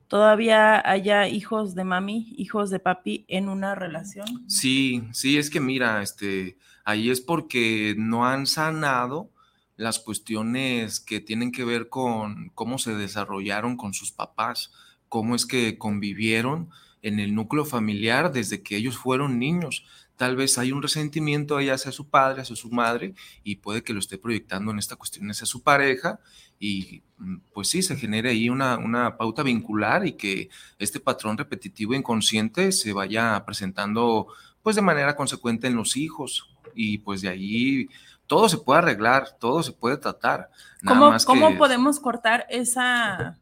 todavía haya hijos de mami, hijos de papi en una relación? Sí, sí, es que mira, este, ahí es porque no han sanado las cuestiones que tienen que ver con cómo se desarrollaron con sus papás, cómo es que convivieron en el núcleo familiar desde que ellos fueron niños. Tal vez hay un resentimiento ahí hacia su padre, hacia su madre, y puede que lo esté proyectando en esta cuestión hacia su pareja, y mm, pues sí, se genere ahí una, una pauta vincular y que este patrón repetitivo inconsciente se vaya presentando pues de manera consecuente en los hijos, y pues de ahí todo se puede arreglar, todo se puede tratar. ¿Cómo, ¿cómo podemos cortar esa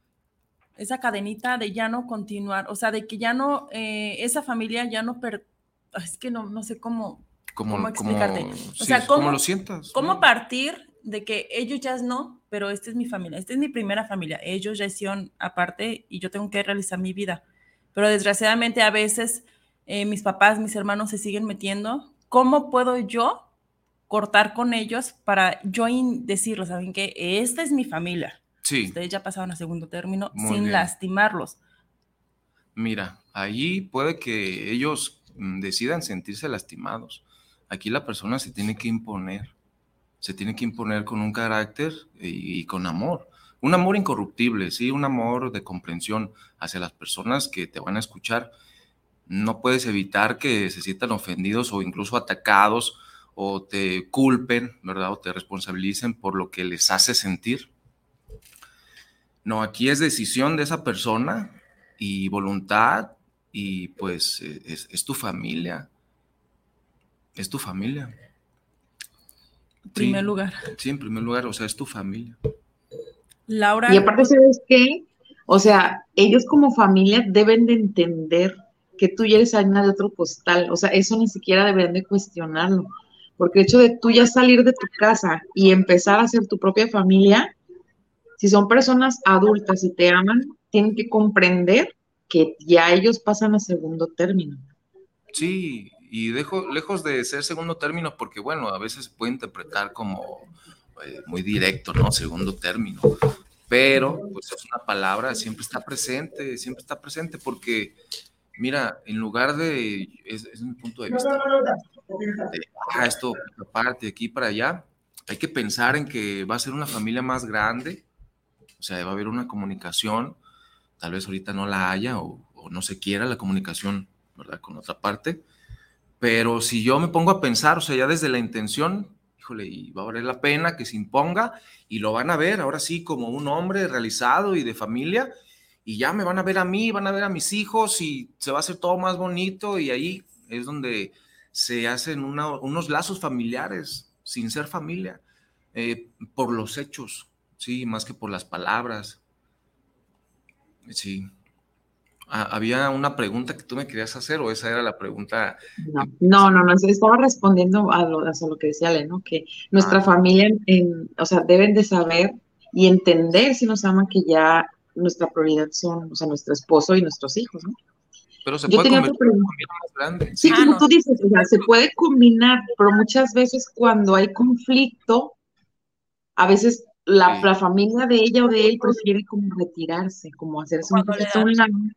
esa cadenita de ya no continuar, o sea, de que ya no, eh, esa familia ya no, per, es que no, no sé cómo, cómo explicarte. o sea, ¿cómo, lo sientas? ¿Cómo partir de que ellos ya no, pero esta es mi familia, esta es mi primera familia, ellos ya hicieron aparte y yo tengo que realizar mi vida. Pero desgraciadamente a veces eh, mis papás, mis hermanos se siguen metiendo. ¿Cómo puedo yo cortar con ellos para yo decirles, ¿saben qué? Esta es mi familia Ustedes ya pasaron a segundo término sin lastimarlos. Mira, ahí puede que ellos mm, decidan sentirse lastimados. Aquí la persona se tiene que imponer, se tiene que imponer con un carácter y, con amor. Un amor incorruptible, sí, un amor de comprensión hacia las personas que te van a escuchar. No puedes evitar que se sientan ofendidos o incluso atacados o te culpen, ¿verdad? O te responsabilicen por lo que les hace sentir. No, aquí es decisión de esa persona y voluntad y pues e, es, tu familia. Es tu familia. En primer lugar. Sí, en primer lugar, o sea, es tu familia. Laura. Y aparte, ¿sabes qué? O sea, ellos como familia deben de entender que tú ya eres alguien de otro postal. O sea, eso ni siquiera deberían de cuestionarlo. Porque el hecho de tú ya salir de tu casa y empezar a hacer tu propia familia, si son personas adultas y te aman, tienen que comprender que ya ellos pasan a segundo término. Sí, y dejo, lejos de ser segundo término, porque bueno, a veces se puede interpretar como eh, muy directo, ¿no? Segundo término. Pero, pues es una palabra, siempre está presente, siempre está presente, porque, mira, en lugar de, es, es punto de vista, de, ah, esto aparte, aquí para allá, hay que pensar en que va a ser una familia más grande, o sea, va a haber una comunicación, tal vez ahorita no la haya o, no se quiera la comunicación, ¿verdad? Con otra parte. Pero si yo me pongo a pensar, o sea, ya desde la intención, híjole, y va a valer la pena que se imponga y lo van a ver ahora sí como un hombre realizado y de familia y ya me van a ver a mí, van a ver a mis hijos y se va a hacer todo más bonito y ahí es donde se hacen unos lazos familiares sin ser familia, eh, por los hechos, Sí, más que por las palabras. Sí. Ah, ¿Había una pregunta que tú me querías hacer o esa era la pregunta? No, no, no, estaba respondiendo a lo, a lo que decía Ale, ¿no? Que nuestra ah. familia, en, o sea, deben de saber y entender si nos aman que ya nuestra prioridad son, o sea, nuestro esposo y nuestros hijos, ¿no? Pero se Yo puede tenía convertir otra en una pregunta. familia más grande. Sí, Ah, como no. tú dices, o sea, se puede combinar, pero muchas veces cuando hay conflicto, a veces la, Sí. la familia de ella o de él prefiere como retirarse, como hacerse un Cuando le poquito a dan un.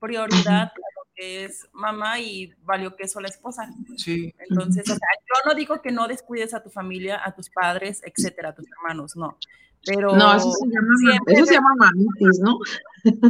Prioridad a lo que es mamá y valió queso la esposa. Sí, Entonces, o sea, yo no digo que no descuides a tu familia, a tus padres, etcétera, a tus hermanos, no. Pero No, eso se llama, siempre eso se llama mamitis, ¿no?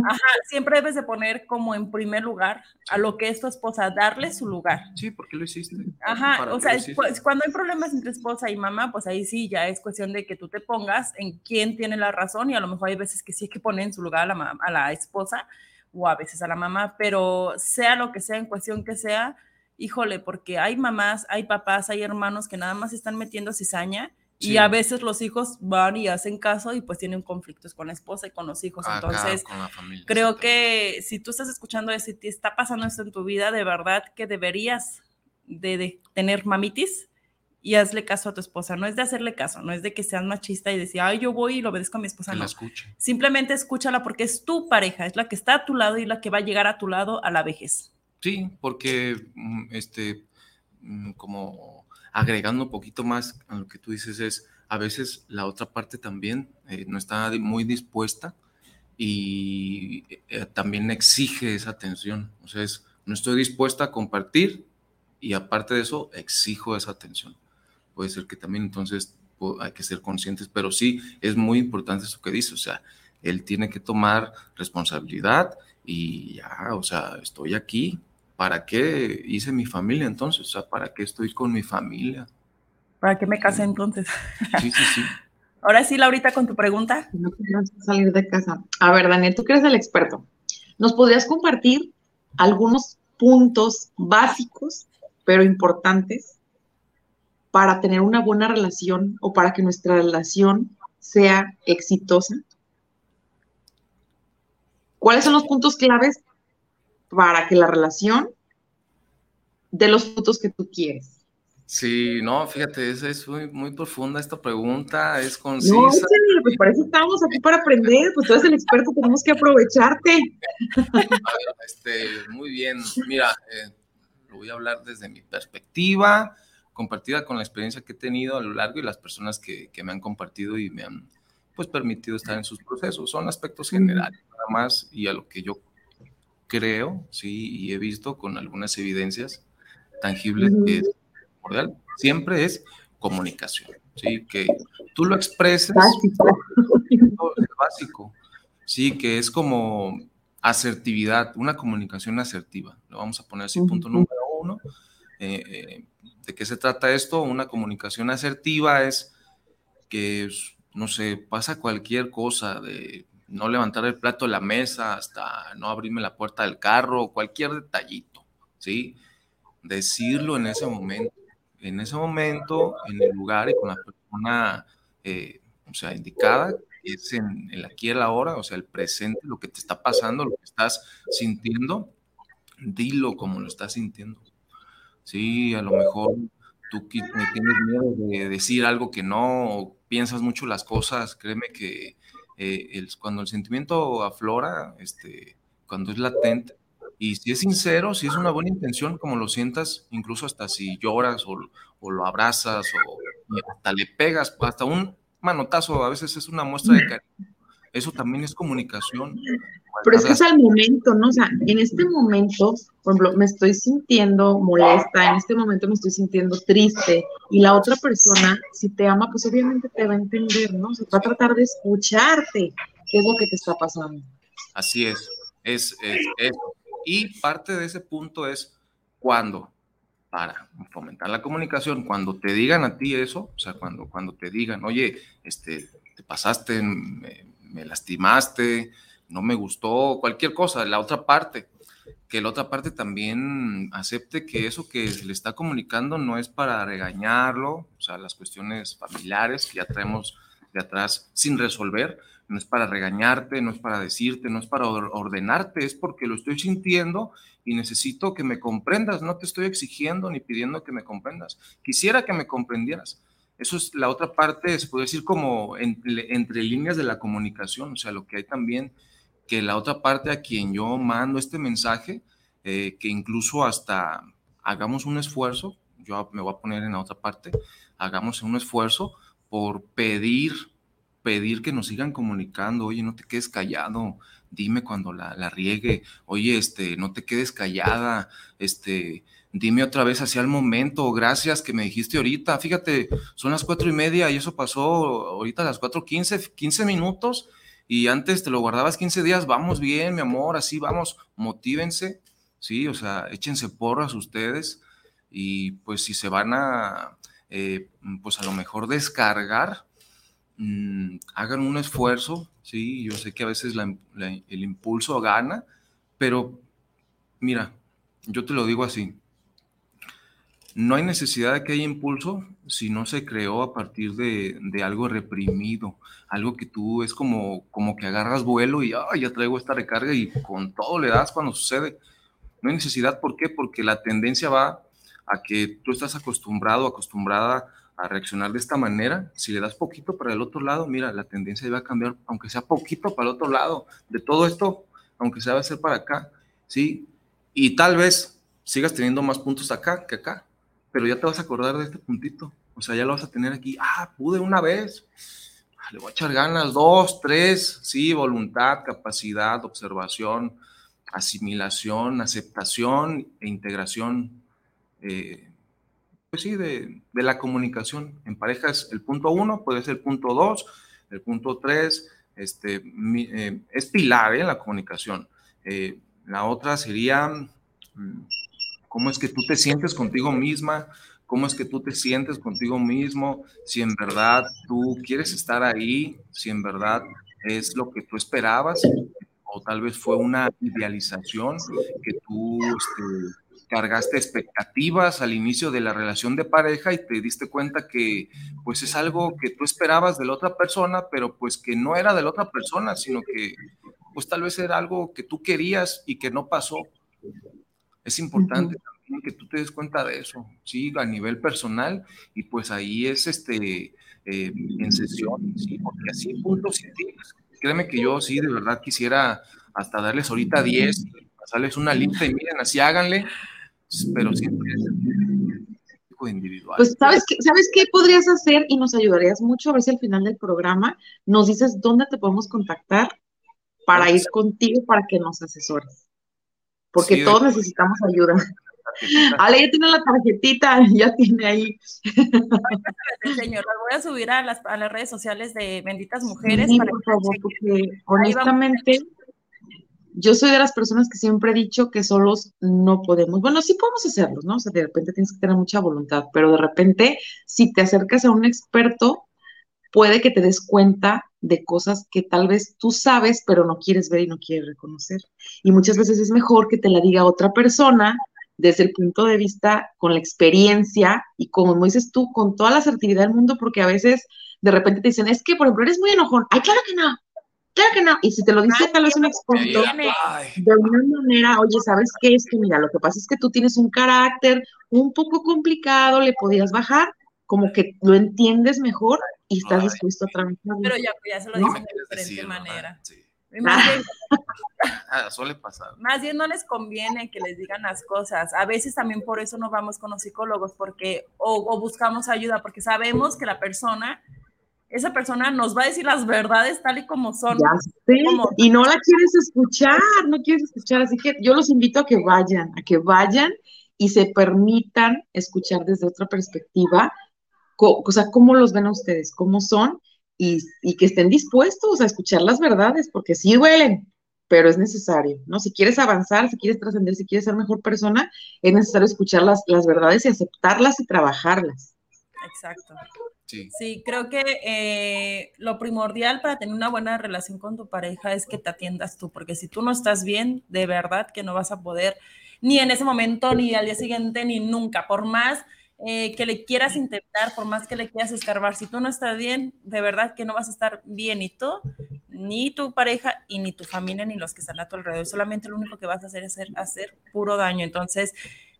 ajá, siempre debes de poner como en primer lugar a lo que es tu esposa, darle su lugar. sí, ¿por qué lo hiciste? Ajá, ¿Para o sea, pues, cuando hay problemas entre esposa y mamá, pues ahí sí ya es cuestión de que tú te pongas en quién tiene la razón y a lo mejor hay veces que sí hay que poner en su lugar a la, a la esposa o a veces a la mamá, pero sea lo que sea, en cuestión que sea, híjole, porque hay mamás, hay papás, hay hermanos que nada más están metiendo cizaña y a veces los hijos van y hacen caso y pues tienen conflictos con la esposa y con los hijos. Acá, Entonces, la familia, creo que si tú estás escuchando eso y te está pasando esto en tu vida, de verdad que deberías de, de tener mamitis y hazle caso a tu esposa. No es de hacerle caso, no es de que seas machista y decir, ay, yo voy y lo obedezco a mi esposa. Que la No. escuche. Simplemente escúchala porque es tu pareja, es la que está a tu lado y la que va a llegar a tu lado a la vejez. Sí, porque mm, este, mm, como agregando un poquito más a lo que tú dices es, a veces la otra parte también eh, no está muy dispuesta y eh, también exige esa atención. O sea, es, no estoy dispuesta a compartir y aparte de eso, exijo esa atención. Puede ser que también entonces hay que ser conscientes, pero sí es muy importante eso que dice, o sea, él tiene que tomar responsabilidad y ya, o sea, estoy aquí, ¿para qué hice mi familia entonces? O sea, ¿para qué estoy con mi familia? ¿Para qué me casé entonces? Sí, sí, sí. Ahora sí, Laurita, con tu pregunta. No querías salir de casa. A ver, Daniel, tú que eres el experto, ¿nos podrías compartir algunos puntos básicos, pero importantes, para tener una buena relación o para que nuestra relación sea exitosa? ¿Cuáles son los puntos claves para que la relación dé los frutos que tú quieres? Sí, no, fíjate, es, es muy, muy profunda esta pregunta, es No, concisa. échale, pues para eso estamos aquí para aprender, pues tú eres el experto, tenemos que aprovecharte. Este, muy bien. Mira, eh, lo voy a hablar desde mi perspectiva, compartida con la experiencia que he tenido a lo largo y las personas que, que me han compartido y me han pues permitido estar en sus procesos. Son aspectos generales, nada más, y a lo que yo creo, sí, y he visto con algunas evidencias tangibles que es primordial, siempre es comunicación, sí, que tú lo expreses Básico. es básico, sí, que es como asertividad, una comunicación asertiva. Lo vamos a poner así, punto Ujú. número uno. Eh, eh, ¿De qué se trata esto? Una comunicación asertiva es que, no sé, pasa cualquier cosa, de no levantar el plato de la mesa hasta no abrirme la puerta del carro, cualquier detallito, ¿sí? Decirlo en ese momento, en ese momento, en el lugar y con la persona, eh, o sea, indicada, que es en el aquí y el ahora, o sea, el presente, lo que te está pasando, lo que estás sintiendo, dilo como lo estás sintiendo. Sí, a lo mejor tú me tienes miedo de decir algo que no, o piensas mucho las cosas, créeme que eh, el- cuando el sentimiento aflora, este, cuando es latente, y si es sincero, si es una buena intención, como lo sientas, incluso hasta si lloras o, o lo abrazas o hasta le pegas, hasta un manotazo, a veces es una muestra de cariño. Eso también es comunicación. Pero es que es al momento, ¿no? O sea, en este momento, por ejemplo, me estoy sintiendo molesta, en este momento me estoy sintiendo triste, y la otra persona, si te ama, pues obviamente te va a entender, ¿no? O sea, va a tratar de escucharte qué es lo que te está pasando. Así es, es, es eso. Y parte de ese punto es cuando, para fomentar la comunicación, cuando te digan a ti eso, o sea, cuando, cuando te digan, oye, este, te pasaste, me, me lastimaste, no me gustó, cualquier cosa, la otra parte, que la otra parte también acepte que eso que se le está comunicando no es para regañarlo, o sea, las cuestiones familiares que ya traemos de atrás sin resolver, no es para regañarte, no es para decirte, no es para or- ordenarte, es porque lo estoy sintiendo y necesito que me comprendas, no te estoy exigiendo ni pidiendo que me comprendas. Quisiera que me comprendieras. Eso es la otra parte, se puede decir como entre, entre líneas de la comunicación, o sea, lo que hay también, que la otra parte a quien yo mando este mensaje, eh, que incluso hasta hagamos un esfuerzo, yo me voy a poner en la otra parte, hagamos un esfuerzo por pedir, pedir que nos sigan comunicando, oye, no te quedes callado, dime cuando la, la riegue, oye, este, no te quedes callada, este, dime otra vez hacia el momento, gracias que me dijiste ahorita, fíjate, son las cuatro y media y eso pasó ahorita a las cuatro quince, quince minutos y antes te lo guardabas 15 días, vamos bien, mi amor, así vamos, motívense, sí, o sea, échense porras ustedes y pues si se van a, eh, pues a lo mejor descargar, mm, hagan un esfuerzo, sí, yo sé que a veces el impulso gana, pero mira, yo te lo digo así, no hay necesidad de que haya impulso si no se creó a partir de, algo reprimido, algo que tú es como, como que agarras vuelo y ya traigo esta recarga y con todo le das cuando sucede. No hay necesidad, ¿por qué? Porque la tendencia va a que tú estás acostumbrado, acostumbrada a reaccionar de esta manera. Si le das poquito para el otro lado, mira, la tendencia va a cambiar, aunque sea poquito para el otro lado. De todo esto, aunque sea va a ser para acá, ¿sí? Y tal vez sigas teniendo más puntos acá que acá, pero ya te vas a acordar de este puntito. O sea, ya lo vas a tener aquí. Ah, pude una vez. Ah, le voy a echar ganas, dos, tres, sí, voluntad, capacidad, observación, asimilación, aceptación e integración, eh, pues sí, de, la comunicación. En pareja es el punto uno, puede ser el punto dos, el punto tres, este, eh, es pilar en ¿eh? la comunicación. la otra sería mm, cómo es que tú te sientes contigo misma, cómo es que tú te sientes contigo mismo, si en verdad tú quieres estar ahí, si en verdad es lo que tú esperabas, o tal vez fue una idealización que tú este, cargaste expectativas al inicio de la relación de pareja y te diste cuenta que pues es algo que tú esperabas de la otra persona, pero pues que no era de la otra persona, sino que pues tal vez era algo que tú querías y que no pasó. Es importante también que tú te des cuenta de eso, sí, a nivel personal y pues ahí es este eh, en sesión, sí, porque así puntos científicos créeme que yo sí, de verdad quisiera hasta darles ahorita 10, pasarles una lista y miren, así háganle, pero siempre es individual. Pues, ¿sabes qué, ¿sabes qué podrías hacer? Y nos ayudarías mucho a ver si al final del programa nos dices dónde te podemos contactar para ir contigo para que nos asesores. Porque todos necesitamos ayuda. Ale ya tiene la tarjetita, ya tiene ahí. Señor, la voy a subir a las, a las redes sociales de Benditas Mujeres. Sí, por favor, porque honestamente yo soy de las personas que siempre he dicho que solos no podemos. Bueno, sí podemos hacerlo, ¿no? O sea, de repente tienes que tener mucha voluntad, pero de repente, si te acercas a un experto, puede que te des cuenta de cosas que tal vez tú sabes, pero no quieres ver y no quieres reconocer. Y muchas veces es mejor que te la diga otra persona desde el punto de vista con la experiencia y como dices tú, con toda la asertividad del mundo, porque a veces de repente te dicen, es que, por ejemplo, eres muy enojón. Ay, claro que no, claro que no. Y si te lo dice tal vez un experto, de alguna manera, oye, ¿sabes qué? Es que mira, lo que pasa es que tú tienes un carácter un poco complicado, le podías bajar, como que lo entiendes mejor y estás dispuesto a trabajar. Pero ya, ya se lo dicen de diferente manera. Ah, suele pasar. Más bien no les conviene que les digan las cosas. A veces también por eso no vamos con los psicólogos porque o, buscamos ayuda porque sabemos que la persona, esa persona nos va a decir las verdades tal y como son. y no la quieres escuchar, no quieres escuchar. Así que yo los invito a que vayan, a que vayan y se permitan escuchar desde otra perspectiva, o sea, cómo los ven a ustedes, cómo son y, que estén dispuestos a escuchar las verdades, porque sí duelen, pero es necesario, ¿no? Si quieres avanzar, si quieres trascender, si quieres ser mejor persona, es necesario escuchar las, las verdades y aceptarlas y trabajarlas. Exacto. Sí. creo que eh, lo primordial para tener una buena relación con tu pareja es que te atiendas tú, porque si tú no estás bien, de verdad que no vas a poder ni en ese momento, ni al día siguiente, ni nunca, por más eh, que le quieras intentar, por más que le quieras escarbar, si tú no estás bien, de verdad que no vas a estar bien ni tú, ni tu pareja, y ni tu familia, ni los que están a tu alrededor. Solamente lo único que vas a hacer es hacer, hacer puro daño. Entonces,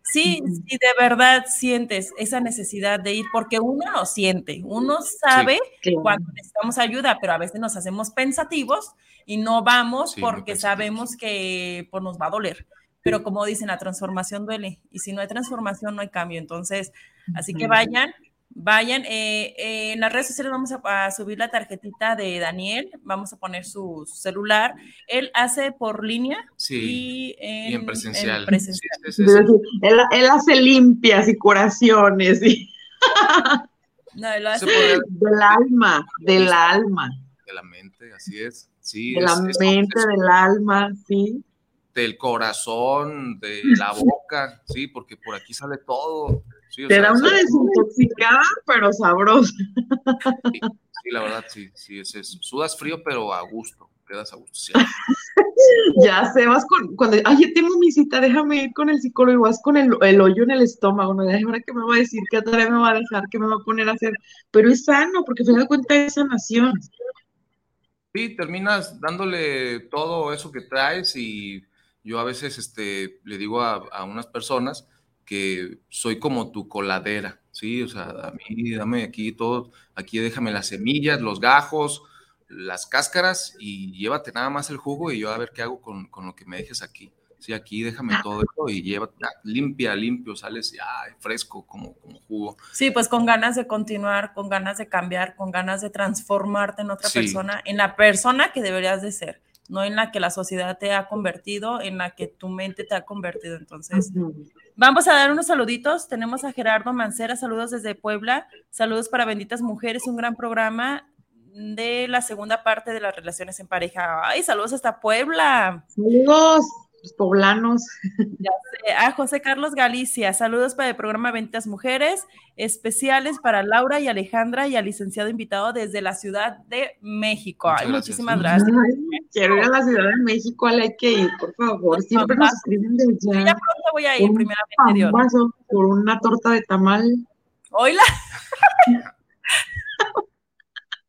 Sí, sí, de verdad sientes esa necesidad de ir, porque uno lo siente, uno sabe cuando necesitamos ayuda, pero a veces nos hacemos pensativos y no vamos porque sabemos que pues, nos va a doler. Pero como dicen, la transformación duele y si no hay transformación no hay cambio. Entonces, así que vayan, Vayan, eh, eh, en las redes sociales vamos a, subir la tarjetita de Daniel, vamos a poner su celular. Él hace por línea y, en, presencial. él, hace limpias y curaciones. No, él hace del alma, del alma. De la mente, así es. Sí, de la mente, del alma, sí. Del corazón, de la boca, sí, porque por aquí sale todo. Te da una desintoxicada, pero sabrosa. Sí, la verdad, sí, sí, es eso. Sudas frío, pero a gusto, quedas a gusto. ya sé, vas con, cuando, ay, ya tengo mi cita, déjame ir con el psicólogo y vas con el, hoyo en el estómago, ¿no? Ahora que me va a decir, qué otra me va a dejar, qué me va a poner a hacer, pero es sano, porque se da cuenta de sanación. Sí, terminas dándole todo eso que traes y yo a veces este, le digo a, a unas personas, que soy como tu coladera, ¿sí? O sea, a mí, dame aquí todo, aquí déjame las semillas, los gajos, las cáscaras y llévate nada más el jugo y yo a ver qué hago con, lo que me dejes aquí. Sí, aquí déjame todo esto y llévate, limpia, limpio, sales ya fresco como, como jugo. Sí, pues con ganas de continuar, con ganas de cambiar, con ganas de transformarte en otra persona, en la persona que deberías de ser no en la que la sociedad te ha convertido, en la que tu mente te ha convertido. Entonces, vamos a dar unos saluditos. Tenemos a Gerardo Mancera, saludos desde Puebla, saludos para Benditas Mujeres, un gran programa de la segunda parte de las relaciones en pareja. Ay, saludos hasta Puebla. Saludos los poblanos. Ya sé. A José Carlos Galicia, saludos para el programa Ventas Mujeres, especiales para Laura y Alejandra y al licenciado invitado desde la Ciudad de México. Ay, muchísimas gracias. quiero ir a la Ciudad de México, hay que ir, por favor. Siempre nos escriben allá. Ya pronto voy a ir, primeramente Dios. Por una torta de tamal. Hola.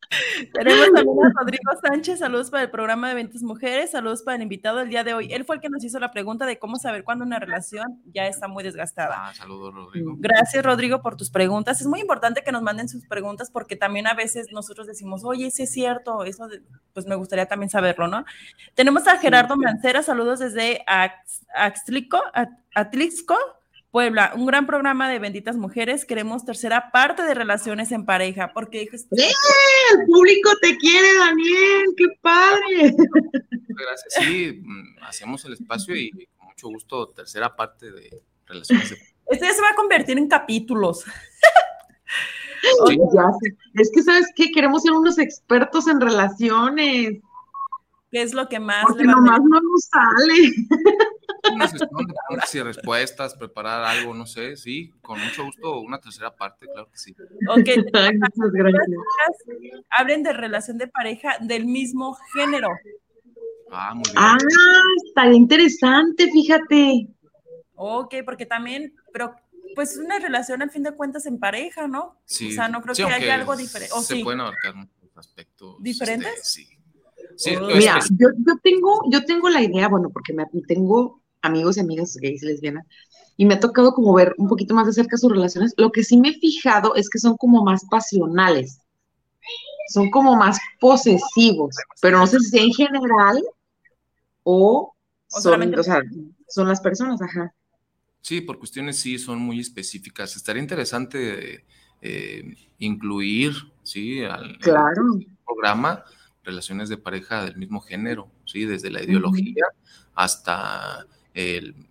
Tenemos también a Rodrigo Sánchez, saludos para el programa de Ventas Mujeres, saludos para el invitado del día de hoy. Él fue el que nos hizo la pregunta de cómo saber cuándo una relación ya está muy desgastada. Ah, saludos, Rodrigo. Gracias, Rodrigo, por tus preguntas. Es muy importante que nos manden sus preguntas porque también a veces nosotros decimos, oye, si es cierto, eso, pues me gustaría también saberlo, ¿no? Tenemos a Gerardo Mancera, saludos desde Axtlico, Atlixco, Puebla, un gran programa de benditas mujeres. Queremos tercera parte de relaciones en pareja, porque ¡Eh! el público te quiere, Daniel, qué padre. Gracias, sí, mm, hacemos el espacio y con mucho gusto tercera parte de relaciones. En... Este se va a convertir en capítulos. Es que, ¿sabes qué? Queremos ser unos expertos en relaciones. ¿Qué es lo que más? Porque nomás no nos sale una sesión de preguntas y respuestas, preparar algo, no sé, sí, con mucho gusto, una tercera parte, claro que sí. Ok, muchas gracias. Hablen de relación de pareja del mismo género. Ah, muy bien. Ah, está interesante, fíjate. Ok, porque también, pero pues una relación al fin de cuentas en pareja, ¿no? Sí. O sea, no creo que haya algo diferente. se pueden abarcar muchos aspectos. ¿Diferentes? Este, sí. Mira, yo, yo, tengo, yo tengo la idea, bueno, porque me tengo amigos y amigas gays y lesbianas, y me ha tocado como ver un poquito más de cerca sus relaciones. Lo que sí me he fijado es que son como más pasionales, son como más posesivos, pero no sé si en general o, son, son las personas, ajá. Sí, por cuestiones sí son muy específicas. Estaría interesante eh, incluir, sí, al claro. programa relaciones de pareja del mismo género, sí, desde la ideología hasta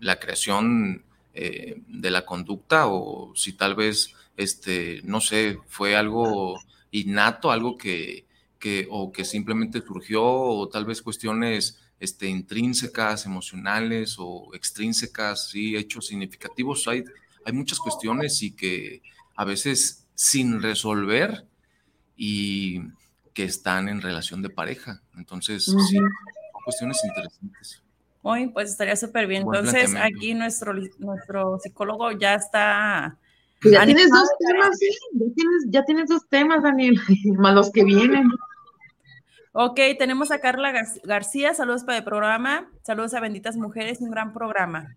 la creación eh, de la conducta o si tal vez, este, no sé, fue algo innato, algo que, que o que simplemente surgió o tal vez cuestiones este, intrínsecas, emocionales o extrínsecas, sí, hechos significativos. Hay, hay muchas cuestiones y que a veces sin resolver y que están en relación de pareja. Entonces, sí, son cuestiones interesantes. Hoy, pues estaría súper bien. Entonces, aquí nuestro, nuestro psicólogo ya está. Ya tienes dos temas, sí, ya tienes, dos temas, Daniel, más los que vienen. Ok, tenemos a Carla García, saludos para el programa, saludos a Benditas Mujeres, un gran programa.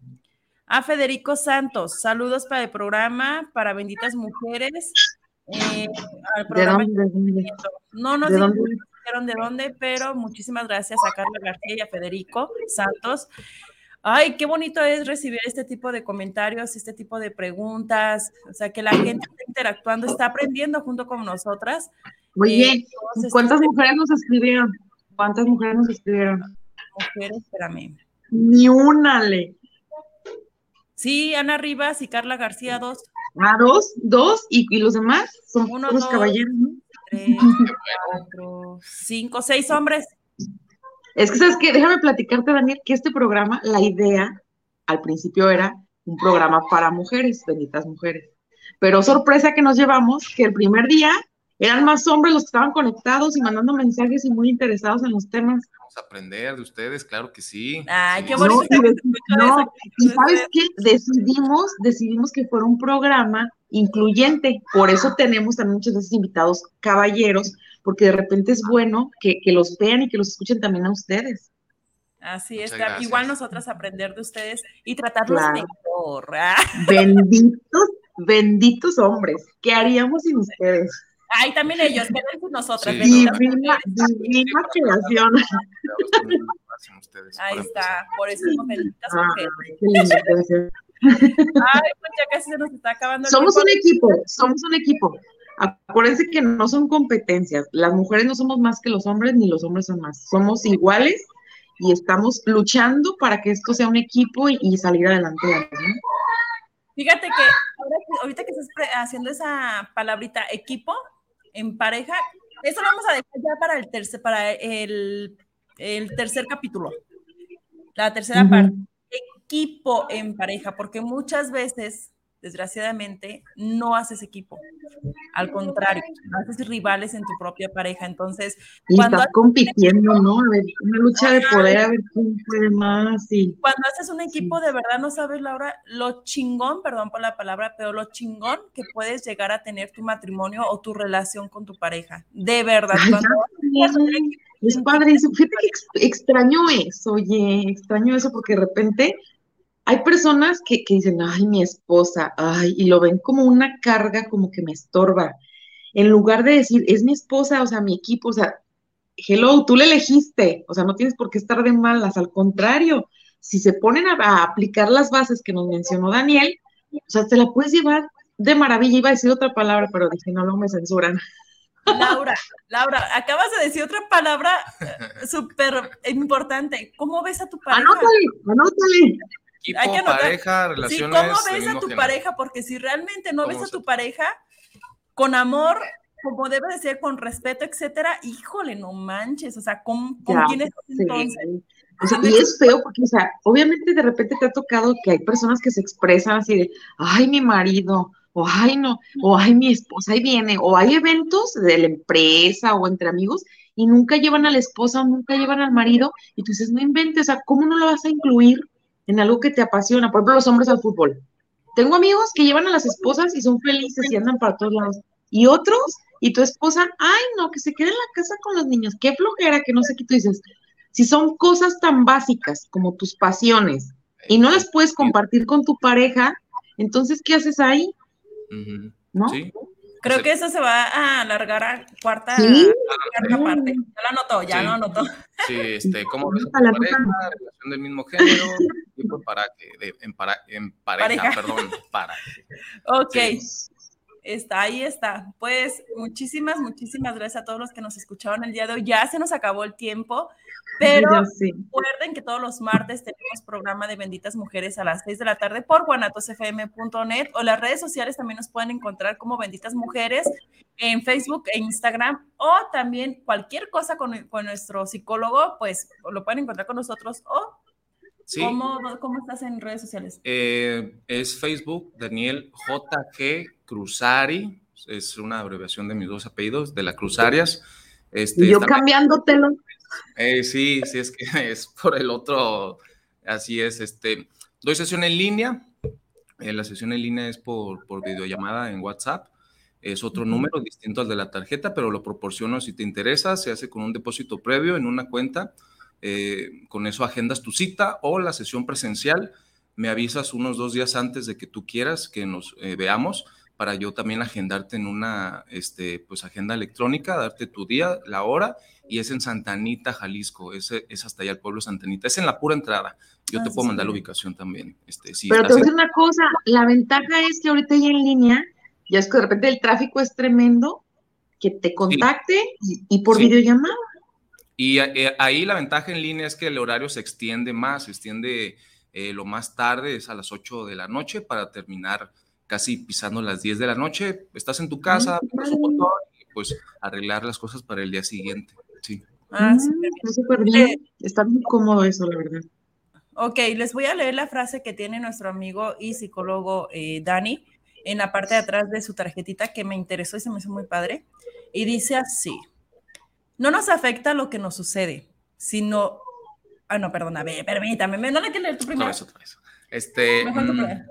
A Federico Santos, saludos para el programa, para Benditas Mujeres. Eh, ¿De dónde? No nos dijeron de dónde, pero muchísimas gracias a Carla García y a Federico Santos. Ay, qué bonito es recibir este tipo de comentarios, este tipo de preguntas, o sea, que la gente está interactuando, está aprendiendo junto con nosotras. Oye, eh, ¿cuántas mujeres nos escribieron? ¿Cuántas mujeres nos escribieron? Mujeres, espérame. Ni una, Le. Sí, Ana Rivas y Carla García, dos. Ah, dos, dos, y, los demás son Uno, dos, caballeros, ¿no? Tres, cuatro, cinco, seis hombres. Es que, ¿sabes qué? Déjame platicarte, Daniel, que este programa, la idea al principio era un programa para mujeres, benditas mujeres. Pero sorpresa que nos llevamos, que el primer día eran más hombres los que estaban conectados y mandando mensajes y muy interesados en los temas aprender de ustedes, claro que sí. Ay, qué bonito. No, y, sabes qué, decidimos, decidimos que fuera un programa incluyente, por eso tenemos también muchos de esos invitados caballeros, porque de repente es bueno que, los vean y que los escuchen también a ustedes. Así es, igual nosotras aprender de ustedes y tratarlos mejor. Benditos, benditos hombres, ¿qué haríamos sin ustedes? Ay, también ellos, quédense nosotras. Divina, divina creación. Ahí está, por eso es benditas mujeres. Ay, pues ya casi se nos está acabando. somos un equipo, somos un equipo. Acuérdense que no son competencias. Las mujeres no somos más que los hombres, ni los hombres son más. Somos iguales y estamos luchando para que esto sea un equipo y, salir adelante. Fíjate que ahorita que estás haciendo esa palabrita equipo, en pareja. Eso lo vamos a dejar ya para el tercer, para el, el tercer capítulo. La tercera parte. Equipo en pareja, porque muchas veces desgraciadamente, no haces equipo. Al contrario, haces rivales en tu propia pareja. Entonces, y cuando estás compitiendo, ¿no? A ver, una lucha de poder, a ver quién puede más. Y... Cuando haces un equipo, de verdad no sabes, Laura, lo chingón, perdón por la palabra, pero lo chingón que puedes llegar a tener tu matrimonio o tu relación con tu pareja. De verdad. es padre, fíjate que extraño eso, oye, extraño eso porque de repente hay personas que, dicen, ay, mi esposa, ay, y lo ven como una carga, como que me estorba. En lugar de decir, es mi esposa, o sea, mi equipo, o sea, hello, tú le elegiste, o sea, no tienes por qué estar de malas, al contrario, si se ponen a, aplicar las bases que nos mencionó Daniel, o sea, te la puedes llevar de maravilla, iba a decir otra palabra, pero dije, no, no me censuran. Laura, Laura, acabas de decir otra palabra eh, súper importante. ¿Cómo ves a tu pareja? Anótale, anótale. Hay que pareja, relaciones. ¿Cómo ves a tu pareja? Porque si realmente no ves a tu pareja con amor, como debe de ser, con respeto, etcétera, híjole, no manches, o sea, ¿con, quién es entonces? O sea, y es feo porque, o sea, obviamente de repente te ha tocado que hay personas que se expresan así de, ay, mi marido, o ay, no, o ay, mi esposa, ahí viene, o hay eventos de la empresa o entre amigos y nunca llevan a la esposa o nunca llevan al marido, y tú dices, no inventes, o sea, ¿cómo no lo vas a incluir? En algo que te apasiona. Por ejemplo, los hombres al fútbol. Tengo amigos que llevan a las esposas y son felices y andan para todos lados. Y otros, y tu esposa, ay, no, que se quede en la casa con los niños. Qué flojera, que no sé qué tú dices. Si son cosas tan básicas como tus pasiones y no las puedes compartir con tu pareja, entonces, ¿qué haces ahí? ¿No? Sí. Creo que eso se va a alargar a cuarta, cuarta parte. Ya lo anotó, ya lo anotó. Sí, este, ¿cómo ves a tu pareja? Relación del mismo género, tipo para, de, en, para, en pareja, perdón, para. Ok. Está, ahí está. Pues muchísimas, muchísimas gracias a todos los que nos escucharon el día de hoy. Ya se nos acabó el tiempo, pero recuerden que todos los martes tenemos programa de Benditas Mujeres a las 6 de la tarde por guanatosfm.net o las redes sociales también nos pueden encontrar como Benditas Mujeres en Facebook e Instagram o también cualquier cosa con, con nuestro psicólogo, pues lo pueden encontrar con nosotros o ¿Cómo, ¿Cómo, estás en redes sociales? Eh, es Facebook, Daniel JG Cruzari, es una abreviación de mis dos apellidos, de la Cruzarias. Este, y yo cambiándotelo. Eh, sí, sí, es que es por el otro, así es. Este, doy sesión en línea, eh, la sesión en línea es por, por videollamada en WhatsApp. Es otro número distinto al de la tarjeta, pero lo proporciono si te interesa. Se hace con un depósito previo en una cuenta. Eh, con eso agendas tu cita o la sesión presencial me avisas unos dos días antes de que tú quieras que nos eh, veamos para yo también agendarte en una este, pues, agenda electrónica, darte tu día, la hora, y es en Santanita, Jalisco, es, es hasta allá el pueblo Santanita, es en la pura entrada. Yo te ah, puedo mandar la ubicación también. Este, Pero te voy a decir una cosa, la ventaja es que ahorita ya en línea, ya es que de repente el tráfico es tremendo, que te contacte y, por videollamada. Y eh, ahí la ventaja en línea es que el horario se extiende más, se extiende eh, lo más tarde, es a las 8 de la noche para terminar casi pisando las 10 de la noche. Estás en tu casa, un y pues arreglar las cosas para el día siguiente. Sí. Ah, está súper bien. Eh, está muy cómodo eso, la verdad. Ok, les voy a leer la frase que tiene nuestro amigo y psicólogo Dani en la parte de atrás de su tarjetita que me interesó y se me hizo muy padre. Y dice así, no nos afecta lo que nos sucede, sino... Ah, no, perdona, permítame, no la que leer tú primero. Otra vez, otra vez. Este, mm,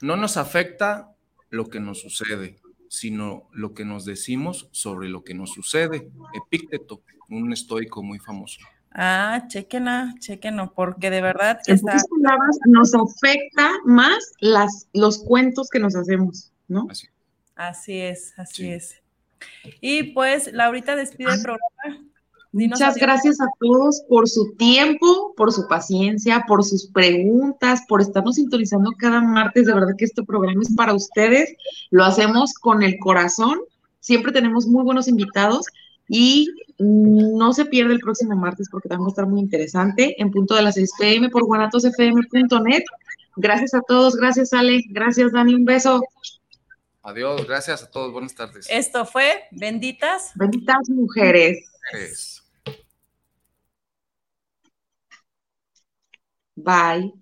no nos afecta lo que nos sucede, sino lo que nos decimos sobre lo que nos sucede. Epícteto, un estoico muy famoso. Ah, chequenla, chequenlo, porque de verdad que está... palabras nos afecta más las, los cuentos que nos hacemos, ¿no? Así, así es, así es. Y pues, Laurita despide el programa. Muchas gracias a todos por su tiempo, por su paciencia, por sus preguntas, por estarnos sintonizando cada martes. De verdad que este programa es para ustedes. Lo hacemos con el corazón. Siempre tenemos muy buenos invitados y no se pierde el próximo martes porque también va a estar muy interesante en punto de las 6 pm por guanatosfm.net. Gracias a todos, gracias Ale, gracias Dani, un beso. Adiós, gracias a todos, buenas tardes. Esto fue Benditas. Benditas mujeres. Bye.